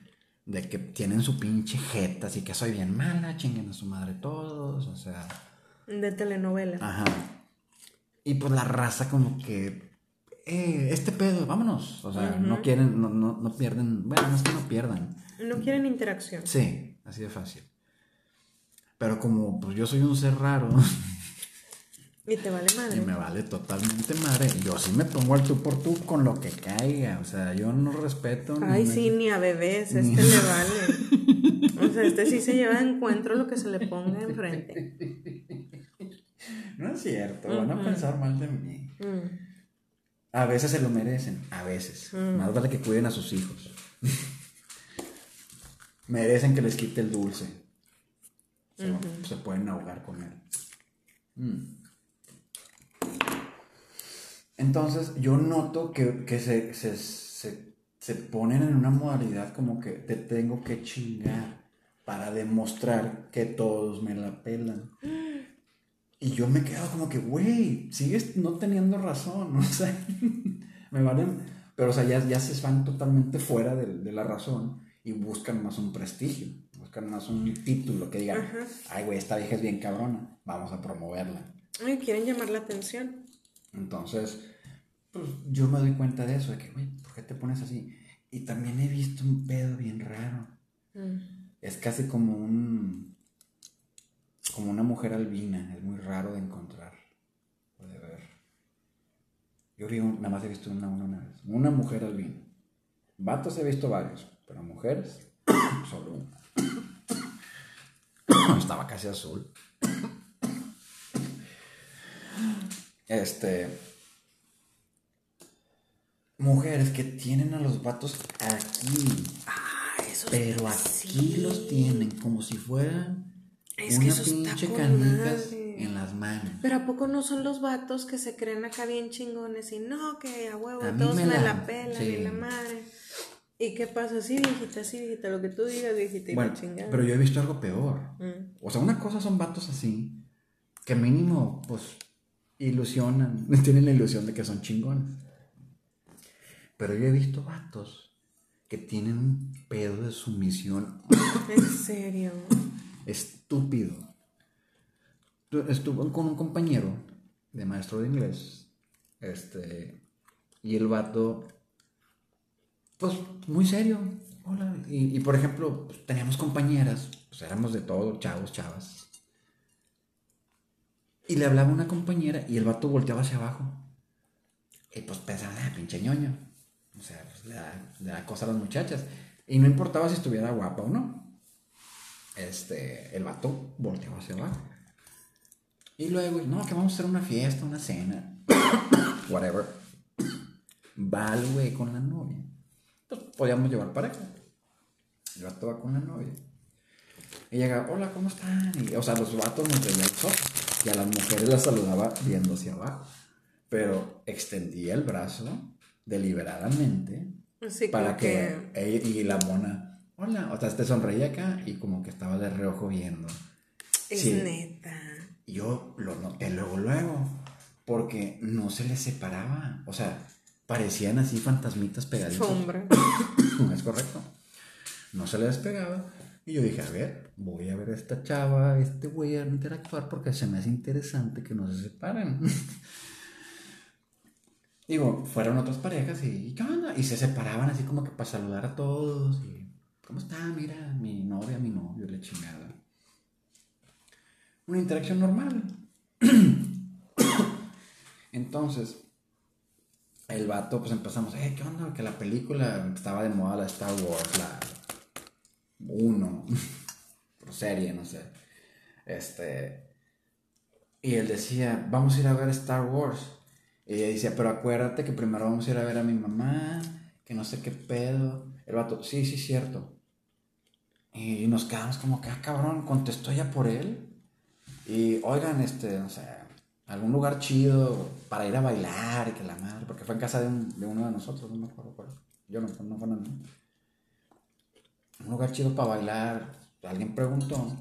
de que tienen su pinche jeta, así que soy bien mala, chinguen a su madre todos, o sea. De telenovela. Ajá. Y pues la raza, como que. Eh, este pedo, vámonos. O sea, no quieren, no, no, no pierden. Bueno, no es que no pierdan. No quieren interacción. Sí, así de fácil. Pero como pues yo soy un ser raro Y te vale y madre. me vale totalmente madre, yo sí me pongo al tú por tú con lo que caiga. O sea, yo no respeto. ni Ay, me- sí, ni a bebés, este le vale. O sea, este sí se lleva de encuentro lo que se le ponga enfrente. No es cierto, van a pensar mal de mí. Mm. A veces se lo merecen, a veces. Más vale que cuiden a sus hijos. merecen que les quite el dulce. Se, se pueden ahogar con él. Mm. Entonces, yo noto que, que se, se, se, se ponen en una modalidad como que te tengo que chingar para demostrar que todos me la pelan. Y yo me quedo como que, güey, sigues no teniendo razón, o sea, me valen, pero o sea, ya, ya se van totalmente fuera de, de la razón y buscan más un prestigio, buscan más un título que digan, ay, güey, esta vieja es bien cabrona, vamos a promoverla. Ay, quieren llamar la atención. Entonces, pues yo me doy cuenta de eso, de que, güey, ¿por qué te pones así? Y también he visto un pedo bien raro. Mm. Es casi como un. como una mujer albina. Es muy raro de encontrar. O de ver. Yo nada más he visto una, una, una vez. Una mujer albina. Vatos he visto varios, pero mujeres, solo una. Estaba casi azul. Este. Mujeres que tienen a los vatos aquí. Ah, eso Pero está- aquí sí. los tienen como si fueran Es que una eso está pinche con canicas en las manos. Pero ¿a poco no son los vatos que se creen acá bien chingones y no, que a huevo, A todos me me, la- la, pelan sí. y la madre? ¿Y qué pasa? Sí, viejita, sí, viejita, lo que tú digas, viejita, y Bueno, chingada. pero yo he visto algo peor. Mm. O sea, una cosa son vatos así, que mínimo, pues, ilusionan, tienen la ilusión de que son chingones. Pero yo he visto vatos que tienen un pedo de sumisión En serio. estúpido. Tu- Estuve con un compañero de maestro de inglés, este, y el vato, pues, muy serio. Hola. Y, y, por ejemplo, pues, teníamos compañeras, pues éramos de todo, chavos, chavas. Y le hablaba a una compañera y el vato volteaba hacia abajo. Y pues pensaba, ah, pinche ñoño. O sea, pues, le, da, le da cosa a las muchachas. Y no importaba si estuviera guapa o no este, el vato volteó hacia abajo. Y luego, no, que vamos a hacer una fiesta, una cena, whatever. Va el güey con la novia. Pues podíamos llevar pareja. El vato va con la novia. Y llega, hola, ¿cómo están? Y, o sea, los vatos nos veían. Y a las mujeres las saludaba viendo hacia abajo. Pero extendía el brazo deliberadamente para que, ella y la mona, hola, o sea, te sonreía acá y como que estaba de reojo viendo. Es Sí. neta. Yo lo noté luego, luego, porque no se les separaba, o sea, parecían así fantasmitas pegaditos. Sombra. es correcto. No se les despegaba. Y yo dije, a ver, voy a ver a esta chava, a este güey a interactuar porque se me hace interesante que no se separen. Digo, fueron otras parejas y ¿qué onda? Y se separaban así como que para saludar a todos. Y, ¿cómo está? Mira, mi novia, mi novio, la chingada. Una interacción normal. Entonces, el vato, pues empezamos, eh, ¿qué onda? Que la película estaba de moda, la Star Wars, la 1, por serie, no sé. Este. Y él decía, vamos a ir a ver Star Wars. Y ella decía, pero acuérdate que primero vamos a ir a ver a mi mamá, que no sé qué pedo. El vato, sí, sí, cierto. Y nos quedamos como que, ah, cabrón, contestó ya por él. Y oigan, este, no sé, algún lugar chido para ir a bailar y que la madre, porque fue en casa de, un- de uno de nosotros, no me acuerdo cuál. Yo no, no fue nada. Un lugar chido para bailar. Alguien preguntó.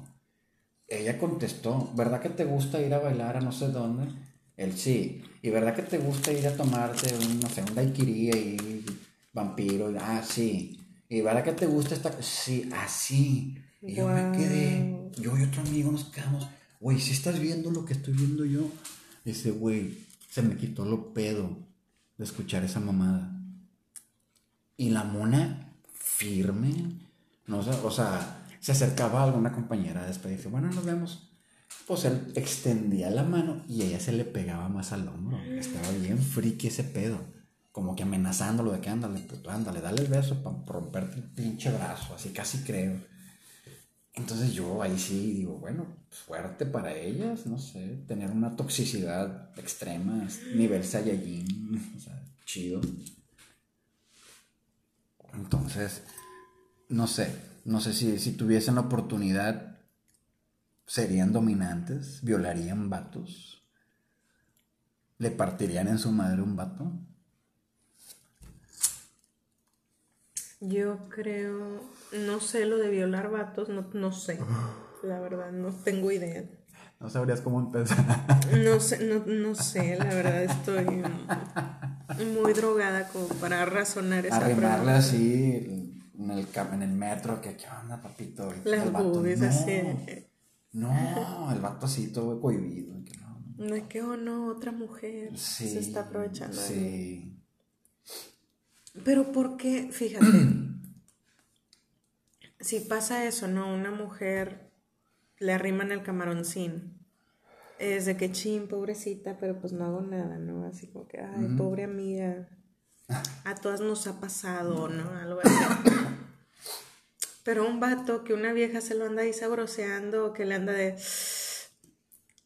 Ella contestó, ¿verdad que te gusta ir a bailar a no sé dónde? Él sí. ¿Y verdad que te gusta ir a tomarte un, no sé, un daiquiri vampiro? Ah, sí. ¿Y verdad que te gusta esta? Sí, así. Y yo me quedé, yo y otro amigo nos quedamos, güey, si estás viendo lo que estoy viendo yo, dice, güey, se me quitó lo pedo de escuchar esa mamada. Y la mona firme, no o sea, se acercaba a alguna compañera después y dice, bueno, nos vemos. Pues él extendía la mano y ella se le pegaba más al hombro. Estaba bien friki ese pedo. Como que amenazándolo de que ándale, puto, ándale, dale el beso para romperte el pinche brazo. Así casi creo. Entonces yo ahí sí digo, bueno, fuerte para ellas, no sé, tener una toxicidad extrema, nivel Saiyajin, o sea, chido. Entonces, no sé, no sé si, si tuviesen la oportunidad, serían dominantes, violarían vatos, le partirían en su madre un vato. Yo creo, no sé lo de violar vatos, no, no sé. La verdad, no tengo idea. No sabrías cómo empezar. No sé, no, no sé, la verdad estoy muy drogada como para razonar esa Arrimarle así en el, en el metro, que qué onda, papito. Las boobies no, así. No, el vato así todo cohibido. que no, no. No es que o no, otra mujer Sí, se está aprovechando. Sí. Pero ¿por qué? Fíjate, si pasa eso, ¿no? Una mujer le arriman el camaroncín. Es de que chin, pobrecita, pero pues no hago nada, ¿no? Así como que, ay, pobre amiga. A todas nos ha pasado, ¿no? Algo así. Pero un vato que una vieja se lo anda ahí sabroseando, que le anda de.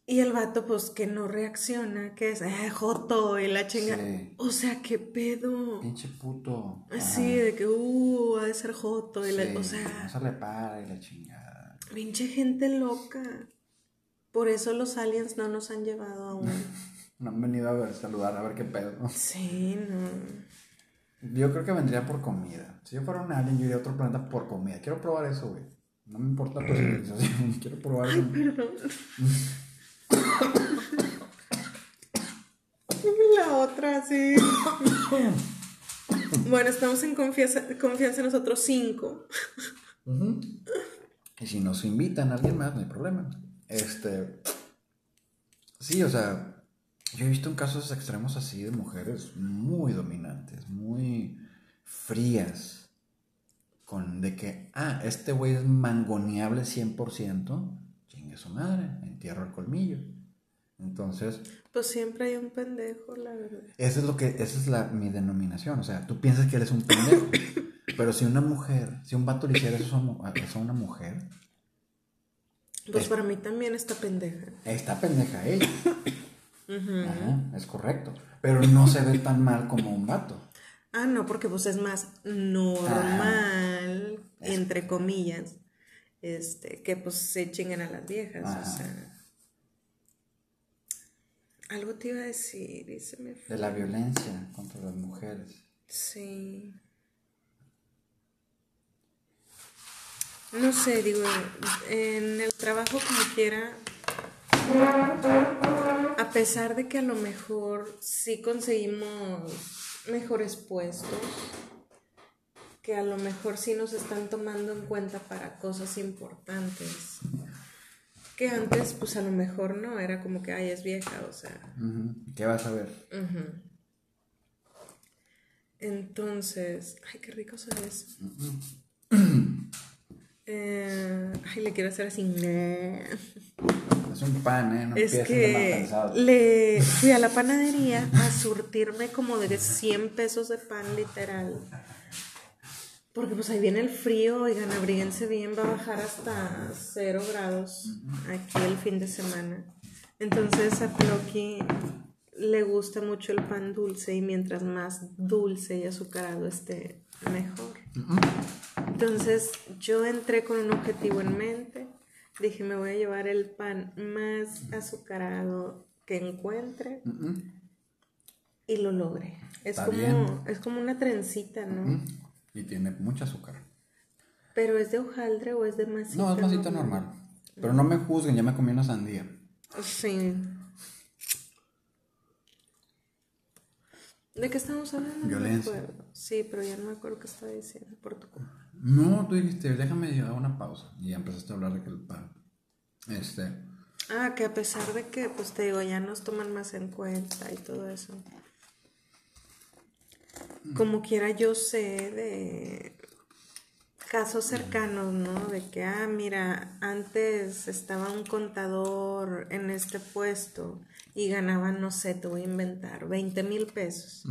Y el vato, pues, que no reacciona, que es, eh, joto, y la chinga. Sí. O sea, qué pedo. Pinche puto. Sí, de que, uh, ha de ser joto. Y la- Sí, o sea, No se le para y la chingada. pinche gente loca. Por eso los aliens no nos han llevado aún. No han venido a ver, saludar, a ver qué pedo. Sí, no. Yo creo que vendría por comida. Si yo fuera un alien, yo iría a otro planeta por comida. Quiero probar eso, güey. No me importa tu civilización. Quiero probar eso. Perdón. La otra, sí. Bueno, estamos en confianza, confianza nosotros cinco. Y si nos invitan a alguien más, no hay problema. Este. Sí, o sea, yo he visto en casos extremos así de mujeres muy dominantes, muy frías. Con de que, ah, este güey es mangoneable 100%, chingue su madre, entierro el colmillo. Entonces, Pues siempre hay un pendejo, la verdad. eso es lo que, esa es la, mi denominación. O sea, tú piensas que eres un pendejo. pero si una mujer, si un vato le hiciera eso a una mujer, Pues para mí también está pendeja. Está pendeja ella. Ajá, es correcto. Pero no se ve tan mal como un vato. Ah, no, porque pues es más normal, entre comillas, este, que pues se chinguen a las viejas, Ajá. o sea. Algo te iba a decir y se me fue. De la violencia contra las mujeres. Sí. No sé, digo, en el trabajo como quiera, a pesar de que a lo mejor sí conseguimos mejores puestos, que a lo mejor sí nos están tomando en cuenta para cosas importantes, que antes pues a lo mejor no, era como que, ay, es vieja, o sea. ¿Qué vas a ver? Entonces, ay, qué rico se eso. Eh, ay, le quiero hacer así. Es un pan, ¿eh? No Es que le fui a la panadería a surtirme como de 100 pesos de pan literal. Porque pues ahí viene el frío, oigan, abríguense bien, va a bajar hasta 0 grados aquí el fin de semana. Entonces a Ploqui le gusta mucho el pan dulce y mientras más dulce y azucarado esté, mejor. Entonces yo entré con un objetivo en mente. Dije, me voy a llevar el pan más azucarado que encuentre y lo logré. Es Está como, bien. es como una trencita, ¿no? Y tiene mucho azúcar. Pero es de hojaldre o es de masita. No, es masita normal. Pero no me juzguen, ya me comí una sandía. Sí. ¿De qué estamos hablando? Violencia. No. Sí, pero ya no me acuerdo qué estaba diciendo por tu culpa. No, tú dijiste, déjame llevar una pausa. Y ya empezaste a hablar de que el pan. Este. Ah, que a pesar de que, pues te digo, ya nos toman más en cuenta y todo eso. Como quiera, yo sé de casos cercanos, ¿no? De que, ah, mira, antes estaba un contador en este puesto y ganaba, no sé, te voy a inventar, 20 mil pesos.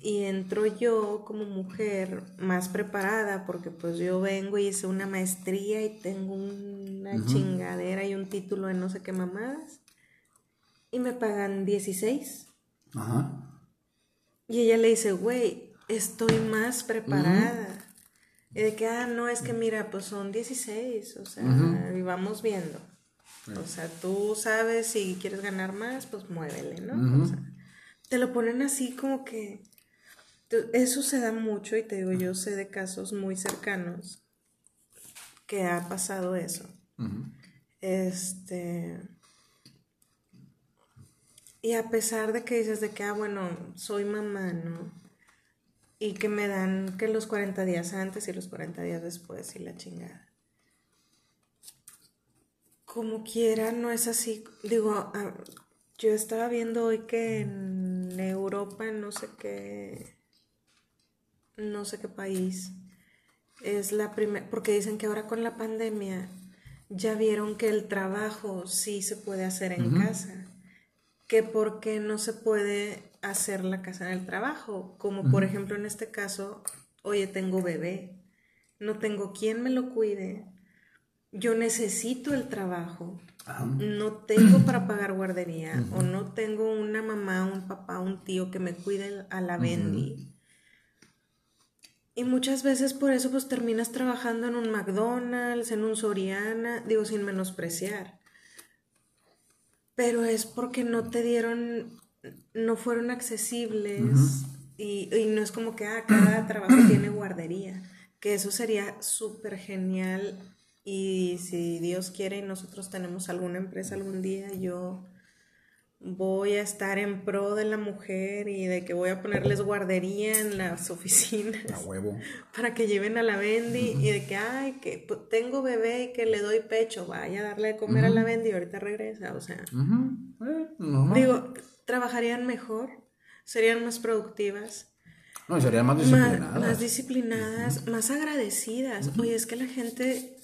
Y entro yo como mujer más preparada porque pues yo vengo y hice una maestría y tengo una chingadera y un título en no sé qué mamadas. Y me pagan 16. Ajá. Y ella le dice, güey, estoy más preparada. Y de que, ah, no, es que mira, pues son 16, o sea, y vamos viendo. O sea, tú sabes si quieres ganar más, pues muévele, ¿no? O sea, te lo ponen así como que... Eso se da mucho y te digo, yo sé de casos muy cercanos que ha pasado eso. Este. Y a pesar de que dices de que, ah, bueno, soy mamá, ¿no? Y que me dan que los 40 días antes y los 40 días después y la chingada. Como quiera, no es así. Digo, ah, yo estaba viendo hoy que en Europa, no sé qué, no sé qué país, es la primera, porque dicen que ahora con la pandemia ya vieron que el trabajo sí se puede hacer en casa, que porque no se puede hacer la casa en el trabajo, como por ejemplo en este caso, oye, tengo bebé, no tengo quien me lo cuide, yo necesito el trabajo, no tengo para pagar guardería o no tengo una mamá, un papá, un tío que me cuide a la Bendy. Y muchas veces por eso pues terminas trabajando en un McDonald's, en un Soriana, digo sin menospreciar. Pero es porque no te dieron, no fueron accesibles y, y, no es como que ah, cada trabajo tiene guardería, que eso sería súper genial y si Dios quiere y nosotros tenemos alguna empresa algún día, yo voy a estar en pro de la mujer y de que voy a ponerles guardería en las oficinas. A huevo. Para que lleven a la Bendy y de que, ay, que tengo bebé y que le doy pecho, vaya a darle de comer a la Bendy y ahorita regresa, o sea. Eh, digo, trabajarían mejor, serían más productivas. No, serían más disciplinadas. Más, disciplinadas, más agradecidas. Oye, es que la gente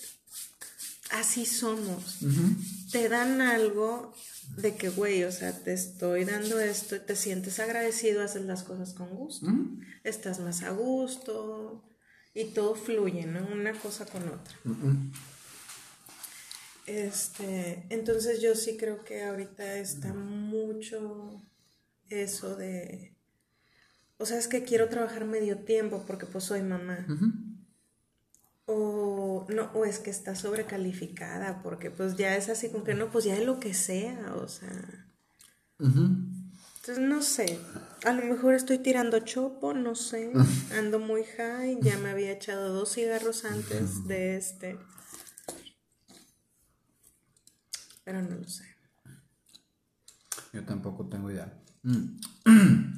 así somos. Te dan algo de que, güey, o sea, te estoy dando esto y te sientes agradecido, haces las cosas con gusto. Estás más a gusto y todo fluye, ¿no? Una cosa con otra. Este, entonces yo sí creo que ahorita está mucho eso de, o sea, es que quiero trabajar medio tiempo porque pues soy mamá o no o es que está sobrecalificada porque pues ya es así como que no pues ya es lo que sea o sea. Entonces no sé a lo mejor estoy tirando chopo no sé ando muy high ya me había echado dos cigarros antes de este. Pero no lo sé. Yo tampoco tengo idea. Mm.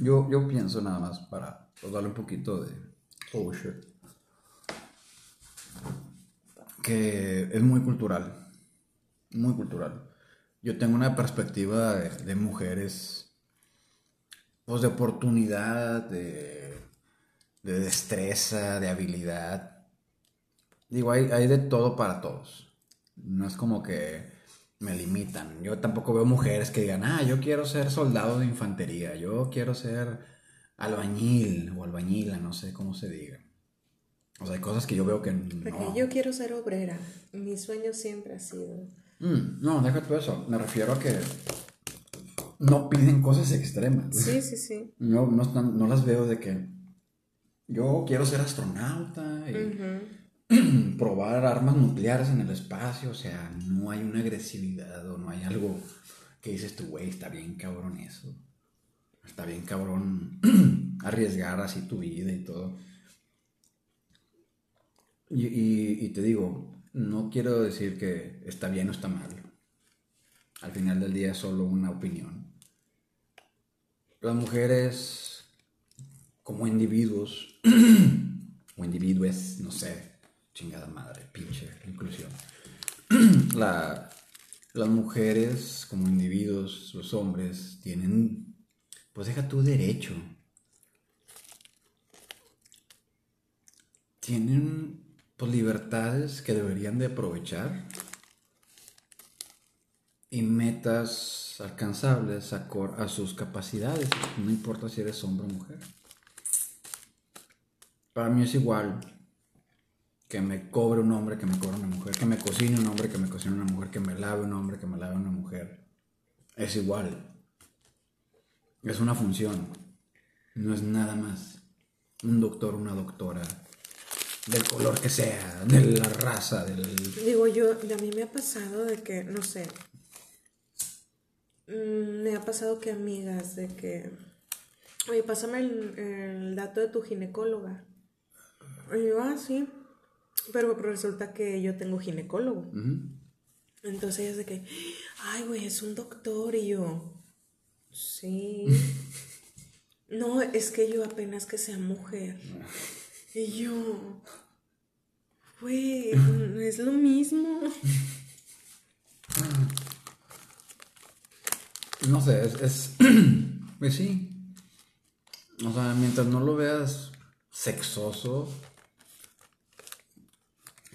yo, yo pienso nada más para pues, darle un poquito de bullshit que es muy cultural, muy cultural. Yo tengo una perspectiva de, mujeres, pues de oportunidad, de, destreza, de habilidad. Digo, hay, hay de todo para todos. No es como que me limitan. Yo tampoco veo mujeres que digan, ah, yo quiero ser soldado de infantería, yo quiero ser albañil o albañila, no sé cómo se diga. O sea, hay cosas que yo veo que no. yo quiero ser obrera. Mi sueño siempre ha sido. Mm, no, todo eso. Me refiero a que no piden cosas extremas. Sí, sí, sí. No, no, las veo de que yo quiero ser astronauta y probar armas nucleares en el espacio. O sea, no hay una agresividad o no hay algo que dices tú, güey, está bien cabrón eso. Está bien cabrón arriesgar así tu vida y todo. Y, te digo, no quiero decir que está bien o está mal. Al final del día es solo una opinión. Las mujeres, como individuos, o individuos, no sé, chingada madre, pinche inclusión. las mujeres, como individuos, los hombres, tienen, pues deja tu derecho. Tienen pues, libertades que deberían de aprovechar y metas alcanzables a sus capacidades, no importa si eres hombre o mujer. Para mí es igual que me cobre un hombre que me cobre una mujer, que me cocine un hombre que me cocine una mujer, que me lave un hombre que me lave una mujer. Es igual. Es una función. No es nada más. Un doctor, una doctora, del color que sea, de la raza, del... Digo yo, a mí me ha pasado de que, no sé, mm, me ha pasado que amigas de que, oye, pásame el, dato de tu ginecóloga. Y yo, ah, sí, pero resulta que yo tengo ginecólogo. Entonces es de que, ay, güey, es un doctor y yo, sí. no, es que yo apenas que sea mujer. Y yo, güey, es lo mismo. No sé, es, es, Pues sí. O sea, mientras no lo veas sexoso,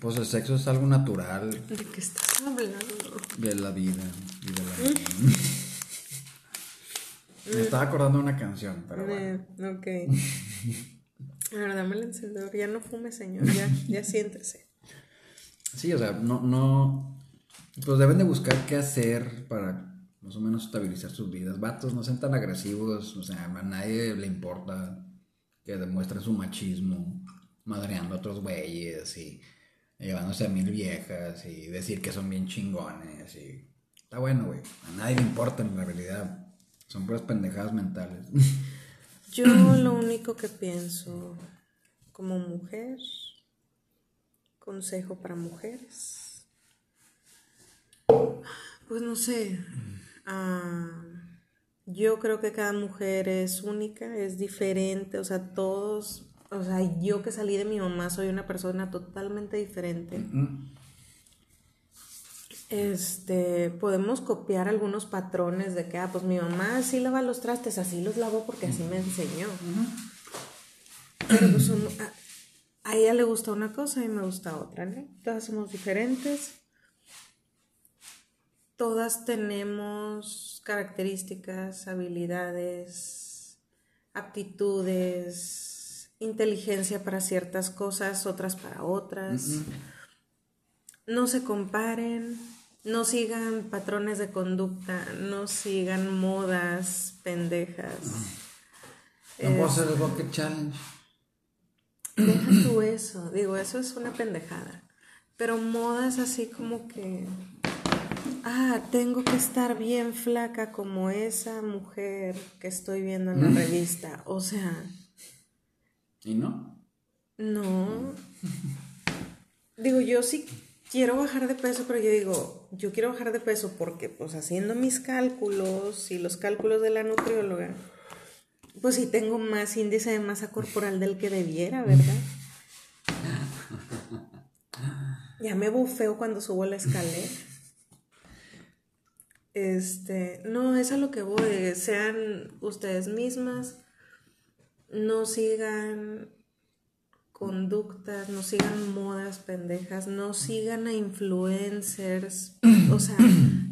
pues el sexo es algo natural. ¿De qué estás hablando? De la vida y de la vida. Me estaba acordando de una canción, pero bueno. Ok. Ahora dame el encendedor. Ya no fume, señor. Ya, ya siéntese. Sí, o sea, no, no, pues deben de buscar qué hacer para más o menos estabilizar sus vidas. Vatos, no sean tan agresivos, o sea, a nadie le importa que demuestren su machismo, madreando a otros güeyes y llevándose a mil viejas y decir que son bien chingones y... Está bueno, güey. A nadie le importa en la realidad. Son puras pendejadas mentales. Yo lo único que pienso como mujer, consejo para mujeres, pues no sé, ah, yo creo que cada mujer es única, es diferente, o sea, todos, o sea, yo que salí de mi mamá soy una persona totalmente diferente. Este, podemos copiar algunos patrones de que, ah, pues mi mamá sí lava los trastes, así los lavo porque así me enseñó. Pero pues a, ella le gusta una cosa y me gusta otra, ¿no? Todas somos diferentes. Todas tenemos características, habilidades, aptitudes, inteligencia para ciertas cosas, otras para otras. No se comparen, no sigan patrones de conducta, no sigan modas pendejas. No puedo hacer el Bucket Challenge. Deja tú eso, digo, eso es una pendejada. Pero modas así como que, ah, tengo que estar bien flaca como esa mujer que estoy viendo en la mm. revista. O sea. ¿Y no? No. digo, yo sí quiero bajar de peso, pero yo digo, yo quiero bajar de peso porque pues haciendo mis cálculos y los cálculos de la nutrióloga, pues sí tengo más índice de masa corporal del que debiera, ¿verdad? Ya me bufeo cuando subo la escalera. Este, no, es a lo que voy, sean ustedes mismas, no sigan conductas, no sigan modas pendejas, no sigan a influencers. O sea,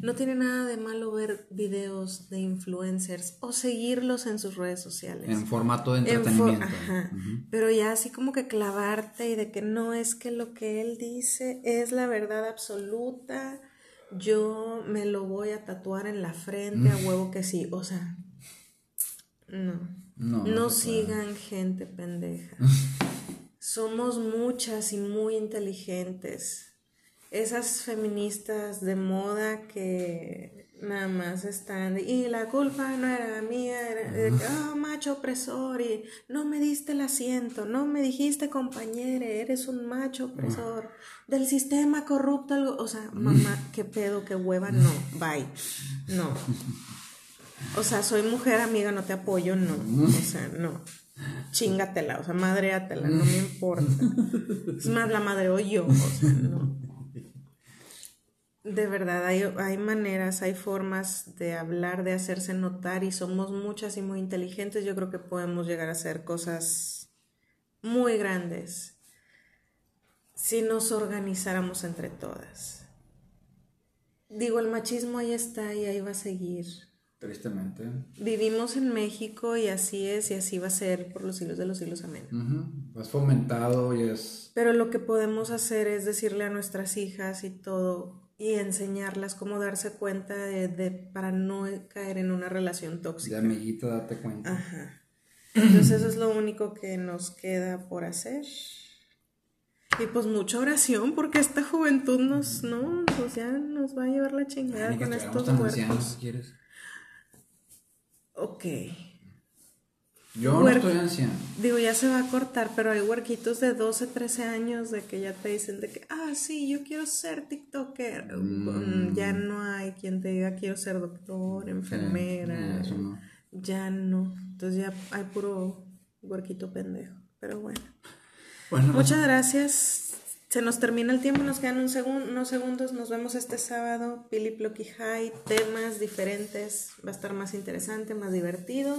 no tiene nada de malo ver videos de influencers o seguirlos en sus redes sociales. En formato de entretenimiento. Ajá. Pero ya así como que clavarte y de que no es que lo que él dice es la verdad absoluta. Yo me lo voy a tatuar en la frente a huevo que sí. O sea, no. No, no sigan gente pendeja. somos muchas y muy inteligentes. Esas feministas de moda que nada más están y la culpa no era mía, era de oh, macho opresor y no me diste el asiento, no me dijiste compañero, eres un macho opresor del sistema corrupto, algo, o sea, mamá, qué pedo, qué hueva, no, bye, no. O sea, soy mujer amiga, no te apoyo, no, o sea, no chingatela, o sea, madreatela, no me importa. Es más, la madre o yo, o sea, no. De verdad, hay, hay maneras, hay formas de hablar, de hacerse notar y somos muchas y muy inteligentes. Yo creo que podemos llegar a hacer cosas muy grandes si nos organizáramos entre todas. Digo, el machismo ahí está y ahí va a seguir. Tristemente. Vivimos en México y así es y así va a ser por los siglos de los siglos. Amén. Es fomentado y es... Pero lo que podemos hacer es decirle a nuestras hijas y todo y enseñarlas cómo darse cuenta de, para no caer en una relación tóxica. De amiguito, date cuenta. Ajá. Entonces eso es lo único que nos queda por hacer. Y pues mucha oración porque esta juventud nos, no, pues ya nos va a llevar la chingada con estos cuerpos. quieres. Ok. Yo no estoy anciano. Digo, ya se va a cortar, pero hay huerquitos de 12, 13 años de que ya te dicen de que, ah, sí, yo quiero ser TikToker. Mm. Ya no hay quien te diga quiero ser doctor, enfermera. Ya no. Entonces ya hay puro huerquito pendejo. Pero bueno. bueno Muchas gracias. Se nos termina el tiempo, nos quedan unos segundos. Nos vemos este sábado. Pili Plocky High, temas diferentes. Va a estar más interesante, más divertido.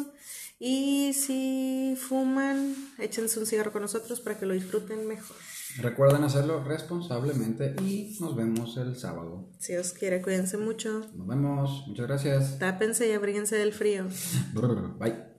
Y si fuman, échense un cigarro con nosotros para que lo disfruten mejor. Recuerden hacerlo responsablemente y nos vemos el sábado. Si os quiere, cuídense mucho. Nos vemos. Muchas gracias. Tápense y abríguense del frío. Bye.